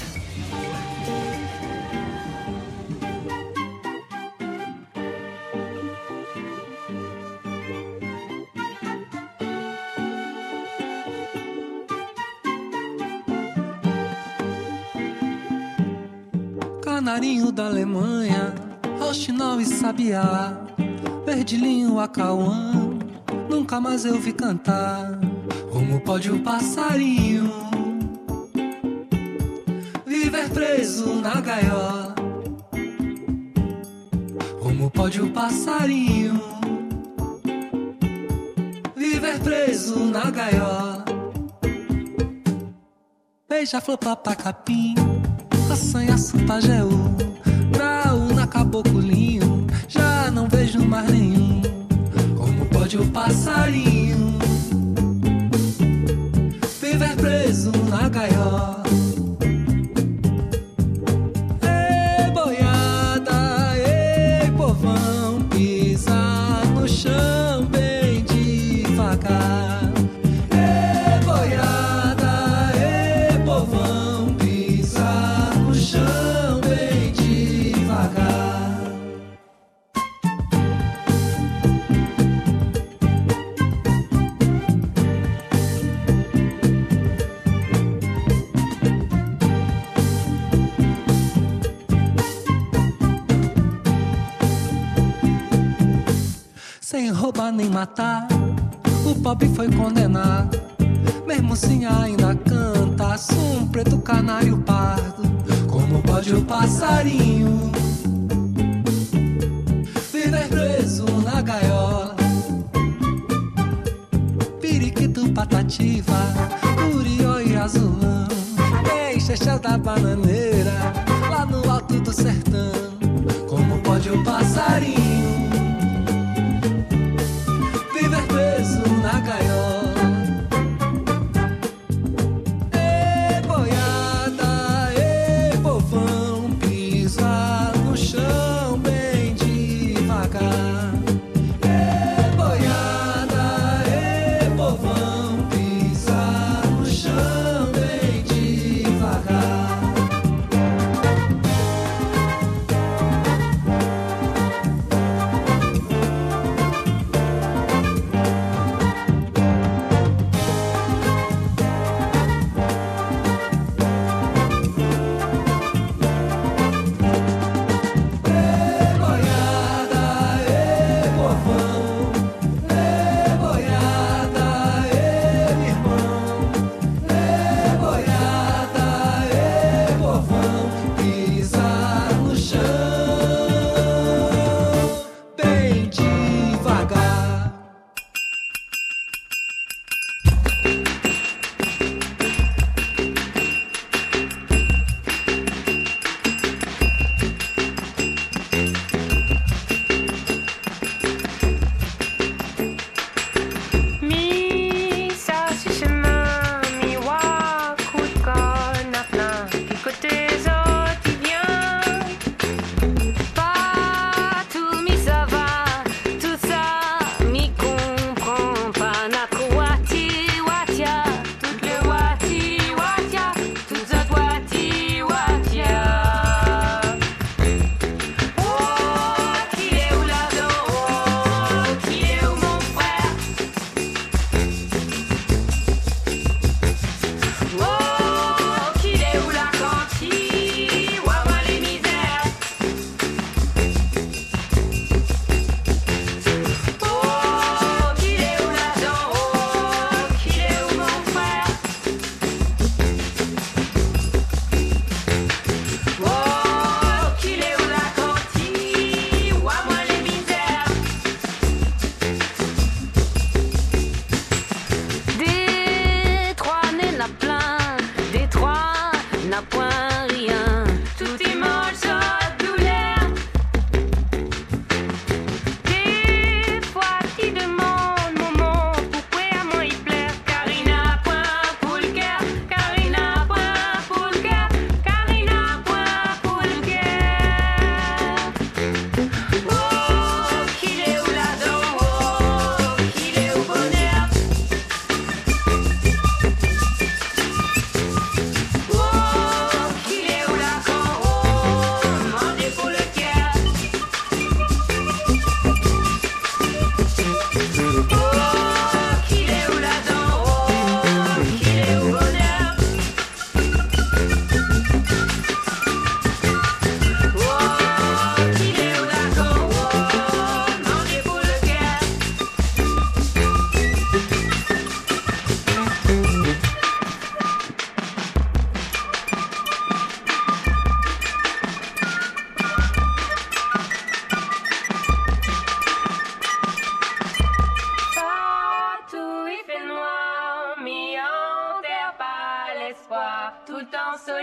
Canarinho da Alemanha, Rochinol e Sabiá, Verdilinho, Acauã, nunca mais eu vi cantar. Como pode o passarinho viver preso na gaiola? Como pode o passarinho viver preso na gaiola? Beija-flor, papacapim assanhaço, pajeú, graúna, caboclinho, já não vejo mais nenhum. Como pode o passarinho viver preso na gaiola? Roubar nem matar, o pobre foi condenado. Mesmo assim ainda canta, som preto canário pardo. Como pode o passarinho viver preso na gaiola? Periquito, patativa, curió e azulão. Ei, chechel da bananeira, lá no alto do sertão.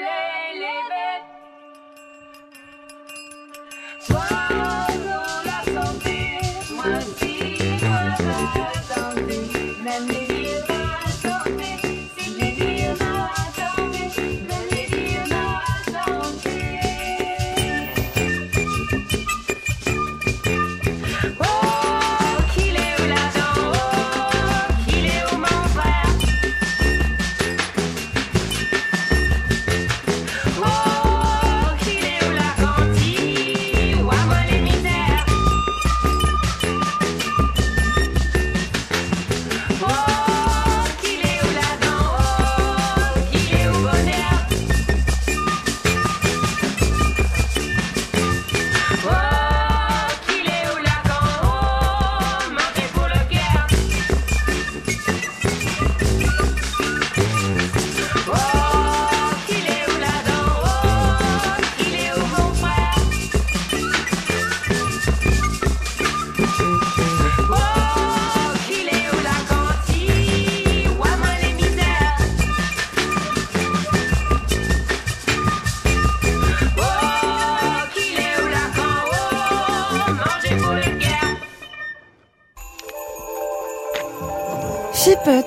Soleil levé. Toi, dans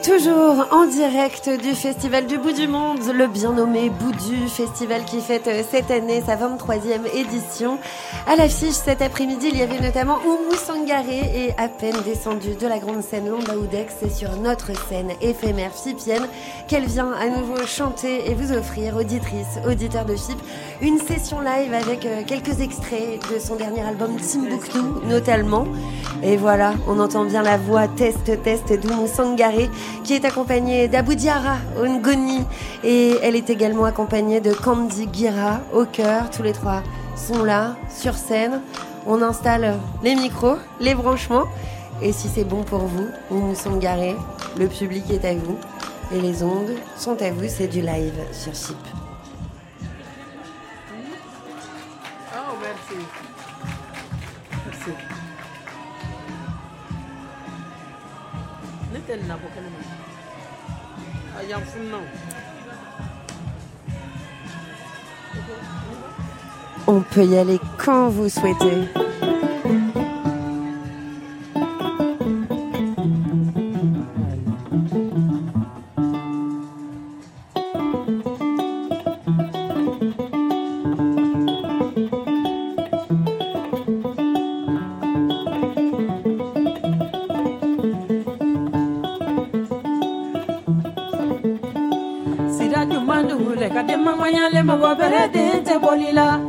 toujours en direct du Festival du Bout du Monde, le bien nommé Boudu, festival qui fête euh, cette année sa 23e édition. À l'affiche cet après-midi, il y avait notamment Oumou Sangaré et à peine descendue de la grande scène Landaudex, c'est sur notre scène éphémère Fipienne qu'elle vient à nouveau chanter et vous offrir, auditrices, auditeurs de Chip, une session live avec euh, quelques extraits de son dernier album Timbuktu notamment. Et voilà, on entend bien la voix test test d'Oumou Sangaré qui est accompagnée d'Abou Diarra Ngoni et elle est également accompagnée de Candy Gira au cœur. Tous les trois sont là sur scène. On installe les micros, les branchements et si c'est bon pour vous, Oumou Sangaré, le public est à vous et les ondes sont à vous. C'est du live sur Chip. Oh, merci. Merci. On peut y aller quand vous souhaitez. sira ɲuman dugule ka denmaŋɔɲale mɔgɔ bɛrɛ den tɛ bɔli la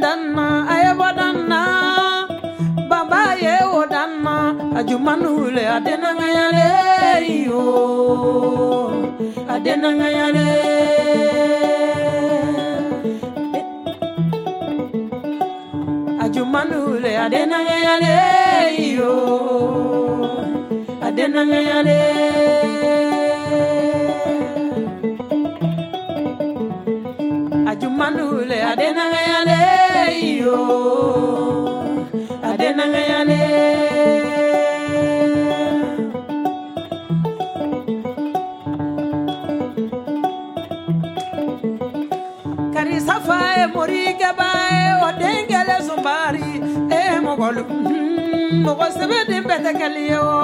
nin dan na a ye bɔ dan na baba ye o dan na a jumanu le. A denangayale yo a denangayale a jumanu le a denangayale yo a jumandule adenangayale yo. Adenangayale karisafae morikebae odengele zumbari e mogolu. Mm, mogo sebedimbetekeliye o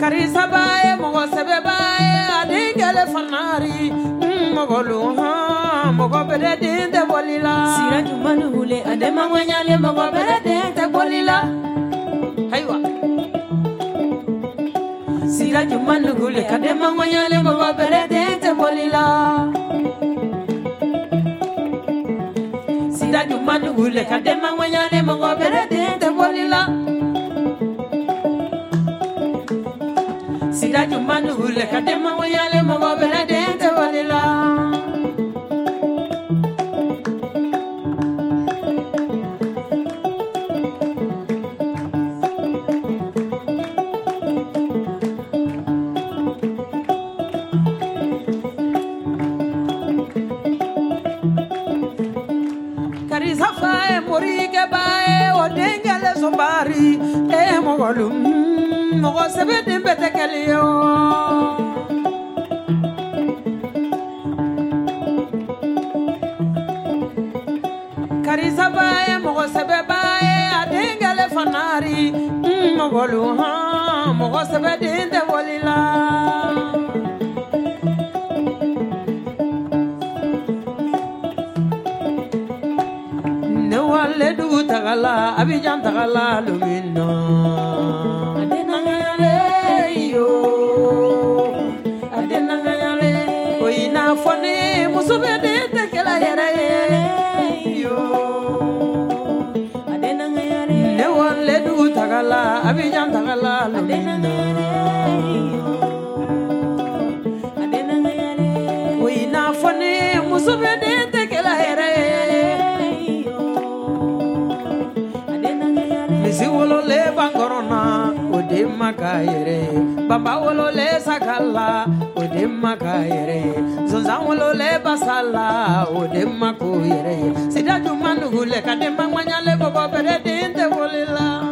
karisabae mogo sebebae mɔgɔ sɛbɛ ba ye a denkɛlɛ fanari mm, mɔgɔlu hɔn mɔgɔ bɛrɛ den tɛ bɔli la sira jumani wule a dɛmaŋɔɲale mɔgɔ bɛrɛ den tɛ bɔli la ayiwa sira jumani wule ka dɛmaŋɔɲale mɔgɔ bɛrɛ den tɛ bɔli la sira jumani wule ka dɛmaŋɔɲale mɔgɔ bɛrɛ den tɛ bɔli daju manu le kadema mo yale mo bela de te walila. ma baba wololen sakala. o den ma k'a yɛrɛ sonsan wololen basa la o den ma k'o yɛrɛ ye sida tun ma nugu lɛ ka den ma ŋaɲalen bɔ.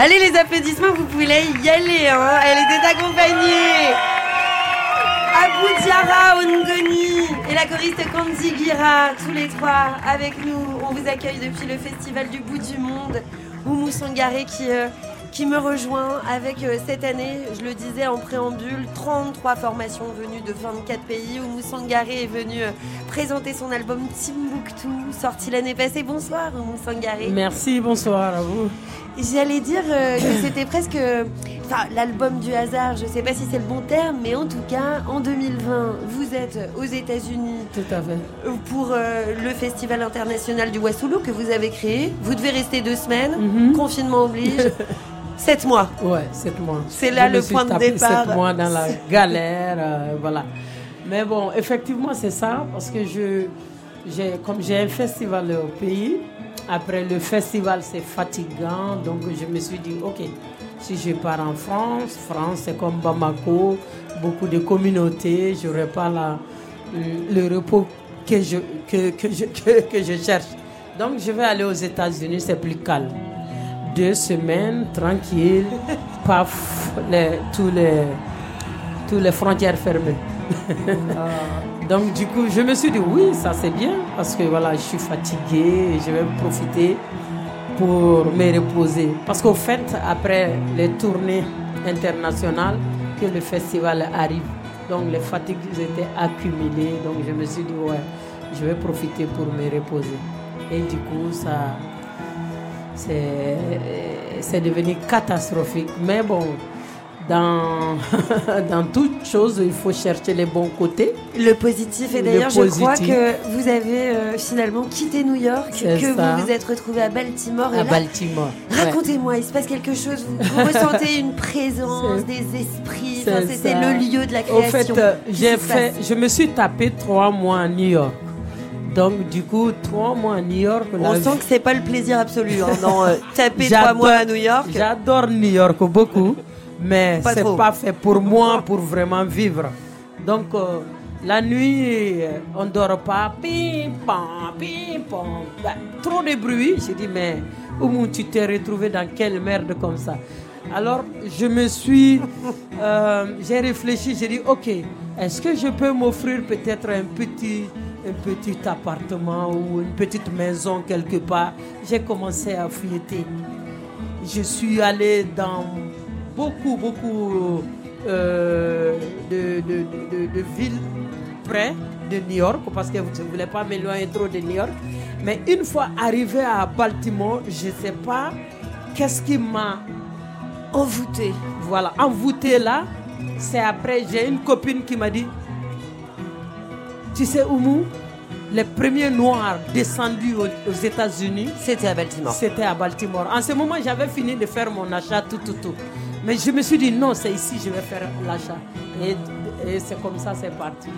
Allez, les applaudissements, vous pouvez y aller. Hein. Elle était accompagnée. Abou Diara Ongoni et la choriste Kanzi Gira, tous les trois avec nous. On vous accueille depuis le Festival du bout du monde. Oumou Sangaré qui, euh, qui me rejoint avec euh, cette année, je le disais en préambule, 33 formations venues de 24 pays. Oumou Sangaré est venu euh, présenter son album Timbuktu, sorti l'année passée. Bonsoir Oumou Sangaré. Merci, bonsoir à vous. J'allais dire euh, que c'était presque enfin, l'album du hasard, je sais pas si c'est le bon terme, mais en tout cas, en 2020, vous êtes aux États-Unis Tout à fait. pour euh, le Festival international du Wassoulou que vous avez créé. Vous devez rester deux semaines, Mhm. confinement oblige. Sept mois. Ouais, sept mois. C'est là Je le point de départ. Sept mois dans la galère, euh, voilà. Mais bon, effectivement, c'est ça, parce que je, comme j'ai un festival au pays, après le festival, c'est fatigant, donc je me suis dit, ok, si je pars en France, France, c'est comme Bamako, beaucoup de communautés, j'aurai pas la, le repos que je, que, que je, que, que je cherche. Donc, je vais aller aux États-Unis, c'est plus calme deux semaines tranquille, paf, les, tous les, tous les frontières fermées. Donc du coup, je me suis dit oui, ça c'est bien parce que voilà, je suis fatiguée, et je vais profiter pour me reposer. Parce qu'au fait, après les tournées internationales, que le festival arrive. Donc les fatigues étaient accumulées. Donc je me suis dit ouais, je vais profiter pour me reposer. Et du coup, ça, c'est c'est devenu catastrophique. Mais bon, dans, dans toute chose, il faut chercher les bons côtés. Le positif. Et Le d'ailleurs, je crois que vous avez euh, finalement quitté New York, que ça. vous vous êtes retrouvé à Baltimore. et À là, Baltimore. ouais. Racontez-moi, il se passe quelque chose, vous, vous ressentez une présence, des esprits, enfin, ça. le lieu de la Au création. fait, euh, j'ai fait, je me suis tapé trois mois à New York. Donc, du coup, trois mois à New York. On sent vie- que c'est pas le plaisir absolu, hein, non, euh, taper trois mois à New York. J'adore New York beaucoup, mais c'est trop. pas fait pour moi pour vraiment vivre. Donc, euh, la nuit, euh, on dort pas. Pim, pam, pim, pam. Bah, trop de bruit. J'ai dit, mais où tu t'es retrouvé dans quelle merde comme ça? Alors, je me suis. euh, j'ai réfléchi, j'ai dit, ok, est-ce que je peux m'offrir peut-être un petit, un petit appartement ou une petite maison quelque part? J'ai commencé à fouilleter. Je suis allé dans beaucoup, beaucoup euh, de, de- de- de villes près de New York, parce que je ne voulais pas m'éloigner trop de New York. Mais une fois arrivé à Baltimore, je ne sais pas qu'est-ce qui m'a envoûté. Voilà, envoûté là. C'est après, j'ai une copine qui m'a dit Tu sais, Oumou, les premiers Noirs descendus aux, aux États-Unis, c'était à Baltimore. C'était à Baltimore. En ce moment, j'avais fini de faire mon achat, tout, tout, tout. Mais je me suis dit non, c'est ici je vais faire l'achat. Et, et c'est comme ça, c'est parti.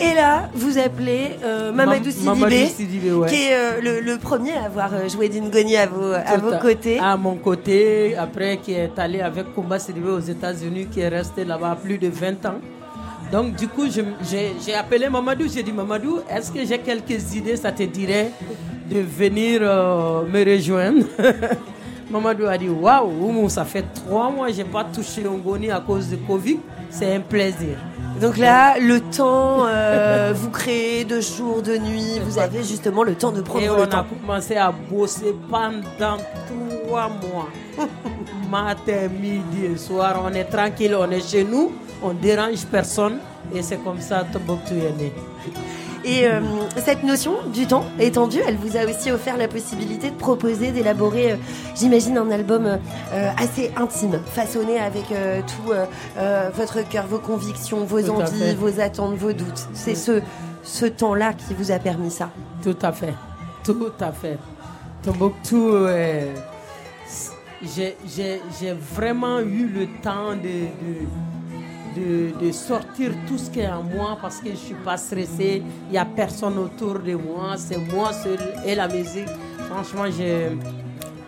Et là, vous appelez euh, Mamadou Mam- Sidibé, Mamadou Sidibé, ouais. qui est euh, le, le premier à avoir euh, joué d'Ingoni à vos, à vos côtés. À mon côté, après qui est allé avec Kumba Sidibé aux États-Unis, qui est resté là-bas plus de 20 ans. Donc du coup, j'ai appelé Mamadou, j'ai dit Mamadou, est-ce que j'ai quelques idées, ça te dirait de venir me rejoindre? Mamadou a dit Waouh, ça fait trois mois n'ai pas touché Ngoni à cause de Covid, c'est un plaisir. Donc là, le temps, euh, vous créez de jour, de nuit, vous avez justement le temps de prendre Et le on temps. a commencé à bosser pendant trois mois. Matin, midi et soir, on est tranquille, on est chez nous, on dérange personne. Et c'est comme ça Tombouctou est né. Et euh, cette notion du temps étendu, elle vous a aussi offert la possibilité de proposer, d'élaborer, euh, j'imagine, un album euh, assez intime, façonné avec tout votre cœur, vos convictions, vos Tout envies, vos attentes, vos doutes. C'est ce, ce temps-là qui vous a permis ça. Tout à fait. Tout à fait. Tombouctou, j'ai- vraiment eu le temps de, de, de- de sortir tout ce qui est en moi parce que je ne suis pas stressée. Il n'y a personne autour de moi. C'est moi seul et la musique. Franchement, j'ai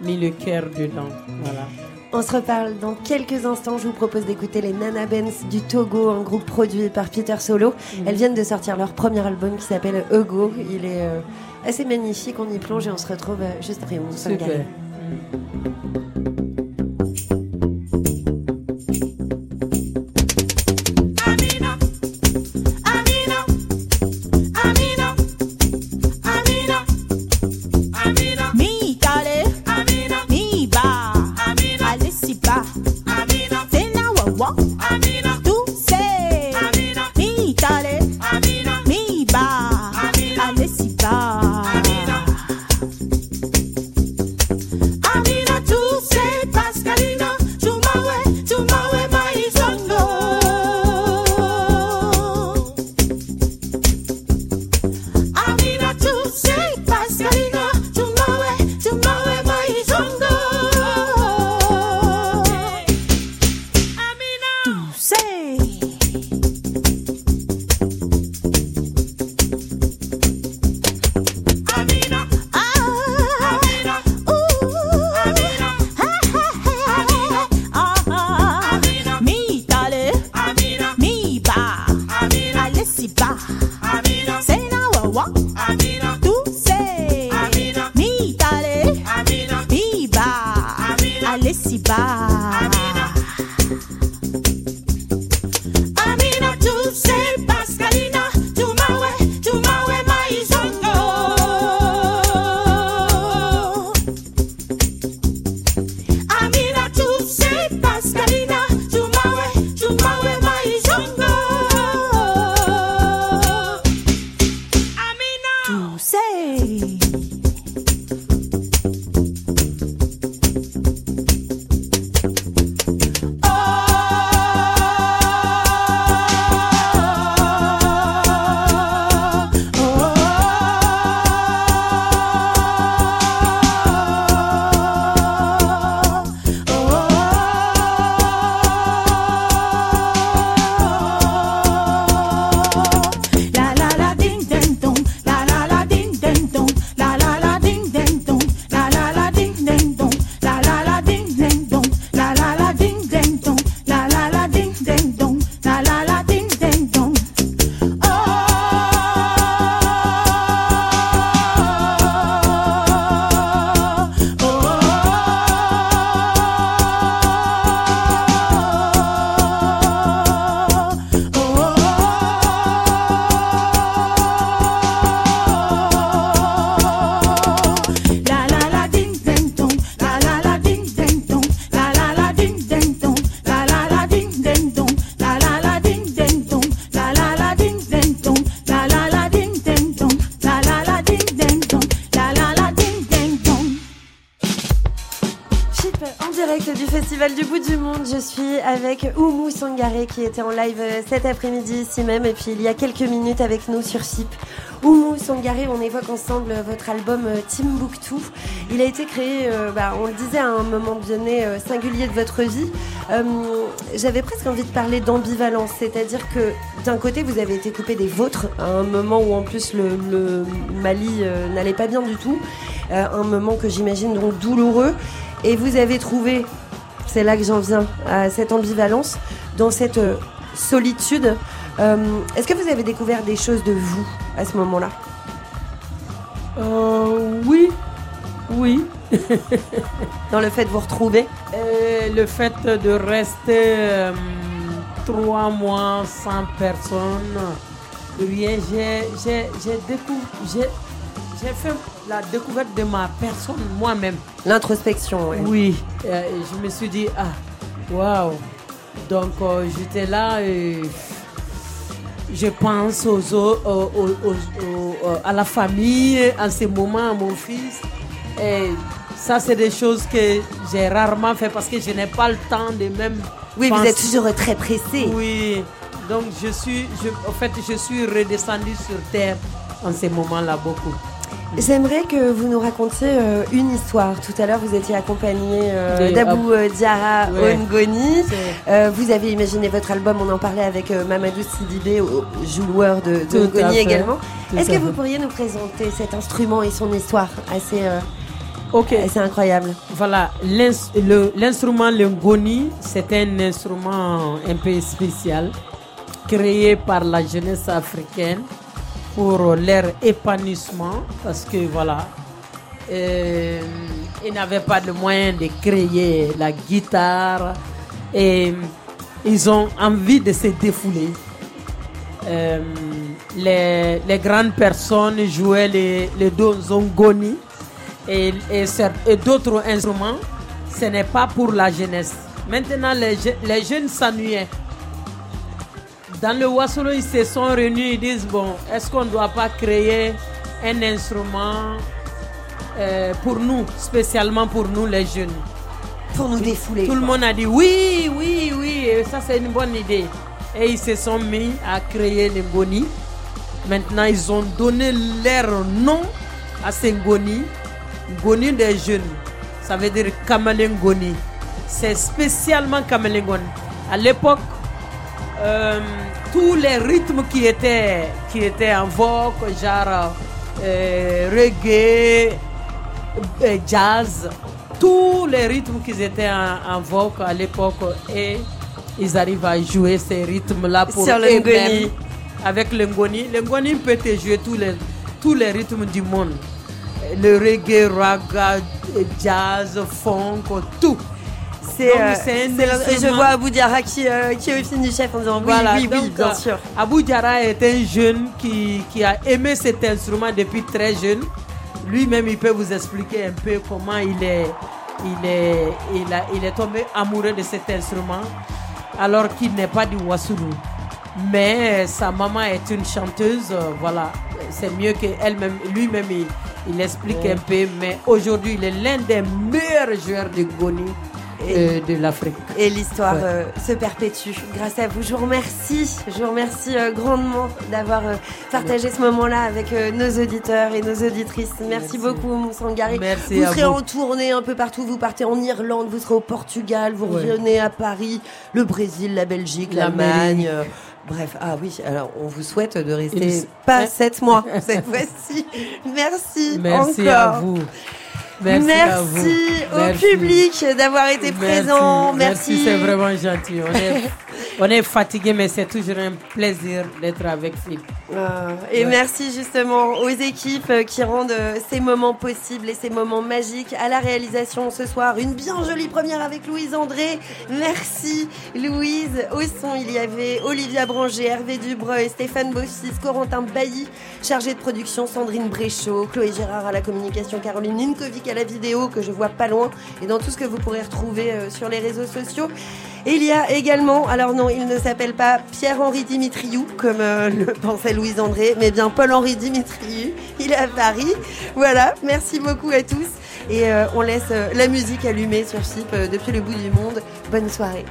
mis le cœur dedans. Voilà. On se reparle dans quelques instants. Je vous propose d'écouter les Nana Benz du Togo, un groupe produit par Peter Solo. Mhm. Elles viennent de sortir leur premier album qui s'appelle Ego. Il est euh, assez magnifique. On y plonge et on se retrouve euh, juste après. On Super. gagne. Qui était en live euh, cet après-midi ici même et puis il y a quelques minutes avec nous sur SIP. Oumou Sangaré, on évoque ensemble votre album euh, Timbuktu. Il a été créé, euh, bah, on le disait, à un moment donné euh, singulier de votre vie. Euh, J'avais presque envie de parler d'ambivalence, c'est-à-dire que d'un côté vous avez été coupé des vôtres à un moment où en plus le, le Mali euh, n'allait pas bien du tout, Euh, un moment que j'imagine donc douloureux. Et vous avez trouvé, c'est là que j'en viens, à cette ambivalence, dans cette euh, solitude. Euh, Est-ce que vous avez découvert des choses de vous à ce moment-là? Euh, oui, oui. Dans le fait de vous retrouver? Le fait de rester euh, trois mois sans personne, rien, j'ai- j'ai j'ai fait la découverte de ma personne moi-même. L'introspection, oui. Euh, je me suis dit, ah, waouh. Donc euh, j'étais là et je pense aux, au- au- au- au- au- à la famille, en ce moment, à mon fils. Et ça, c'est des choses que j'ai rarement fait parce que je n'ai pas le temps de même. Oui, vous êtes toujours très pressé. Oui, donc je suis, je, en fait, je suis redescendu sur terre en ce moment-là beaucoup. J'aimerais que vous nous racontiez euh, une histoire. Tout à l'heure, vous étiez accompagné euh, d'Abou euh, Diarra Ouais. Ongoni. Euh, vous avez imaginé votre album, on en parlait avec euh, Mamadou Sidibé, joueur de, de Ngoni également. Est-ce que vous pourriez nous présenter cet instrument et son histoire assez, Ok. assez incroyable? Voilà, l'instrument le Ngoni, c'est un instrument un peu spécial, créé par la jeunesse africaine pour leur épanouissement, parce que voilà, euh, ils n'avaient pas de moyens de créer la guitare et ils ont envie de se défouler. Euh, les, les grandes personnes jouaient les, les dozongoni et, et, cer- et d'autres instruments. Ce n'est pas pour la jeunesse. Maintenant, les, les jeunes s'ennuyaient. Dans le Wassolo, ils se sont réunis, ils disent, bon, est-ce qu'on ne doit pas créer un instrument euh, pour nous, spécialement pour nous les jeunes? Pour nous défouler. Tout le monde a dit oui, oui, oui, et ça c'est une bonne idée. Et ils se sont mis à créer les Ngoni. Maintenant, ils ont donné leur nom à ces Ngoni. Ngoni des jeunes. Ça veut dire Kamale Ngoni. C'est spécialement Kamale Ngoni. À l'époque, euh, tous les rythmes qui étaient, qui étaient en vogue, genre euh, reggae, euh, jazz, tous les rythmes qui étaient en, en vogue à l'époque et ils arrivent à jouer ces rythmes-là pour eux-mêmes. Avec le ngoni. Le ngoni peut te jouer tous les, tous les rythmes du monde. Le reggae, raga, jazz, funk, tout. C'est, euh, et je vois Abou Diarra qui, euh, qui est au film du chef en disant oui, voilà, oui, oui, donc, bien euh, sûr. Abou Diarra est un jeune qui, qui a aimé cet instrument depuis très jeune. Lui-même, il peut vous expliquer un peu comment il est, il est, il a- il est tombé amoureux de cet instrument alors qu'il n'est pas du Wassoulou. Mais euh, sa maman est une chanteuse, euh, voilà. C'est mieux qu'elle-même, lui-même, il, il explique Ouais. un peu. Mais aujourd'hui, il est l'un des meilleurs joueurs de Goni euh, de l'Afrique. Et l'histoire Ouais. euh, se perpétue grâce à vous. Je vous remercie, je vous remercie euh, grandement d'avoir euh, partagé ce moment-là avec nos auditeurs et nos auditrices. Merci, beaucoup, Moussangari. Merci Vous serez vous. en tournée un peu partout. Vous partez en Irlande, vous serez au Portugal, vous Ouais. revenez à Paris, le Brésil, la Belgique, l'Allemagne. Bref, ah oui, alors on vous souhaite de rester Il- pas sept mois cette fois-ci. Merci, Merci encore. à vous. Merci, au Merci. public d'avoir été présent. Merci, Merci. c'est vraiment gentil. On est, on est fatigué, mais c'est toujours un plaisir d'être avec Philippe. Ah, et Ouais. merci justement aux équipes euh, qui rendent euh, ces moments possibles et ces moments magiques à la réalisation ce soir. Une bien jolie première avec Louise André. Merci Louise. Au son, il y avait Olivia Branger, Hervé Dubreuil, Stéphane Bossis, Corentin Bailly, chargé de production, Sandrine Bréchot, Chloé Gérard à la communication, Caroline Ninkovic à la vidéo que je vois pas loin et dans tout ce que vous pourrez retrouver euh, sur les réseaux sociaux. Il y a également, alors non, il ne s'appelle pas Pierre-Henri Dimitriou comme euh, le pensait Louise. André, mais bien Paul-Henri Dimitriou. Il est à Paris. Voilà, merci beaucoup à tous. Et euh, on laisse euh, la musique allumée sur FIP depuis le bout du monde. Bonne soirée.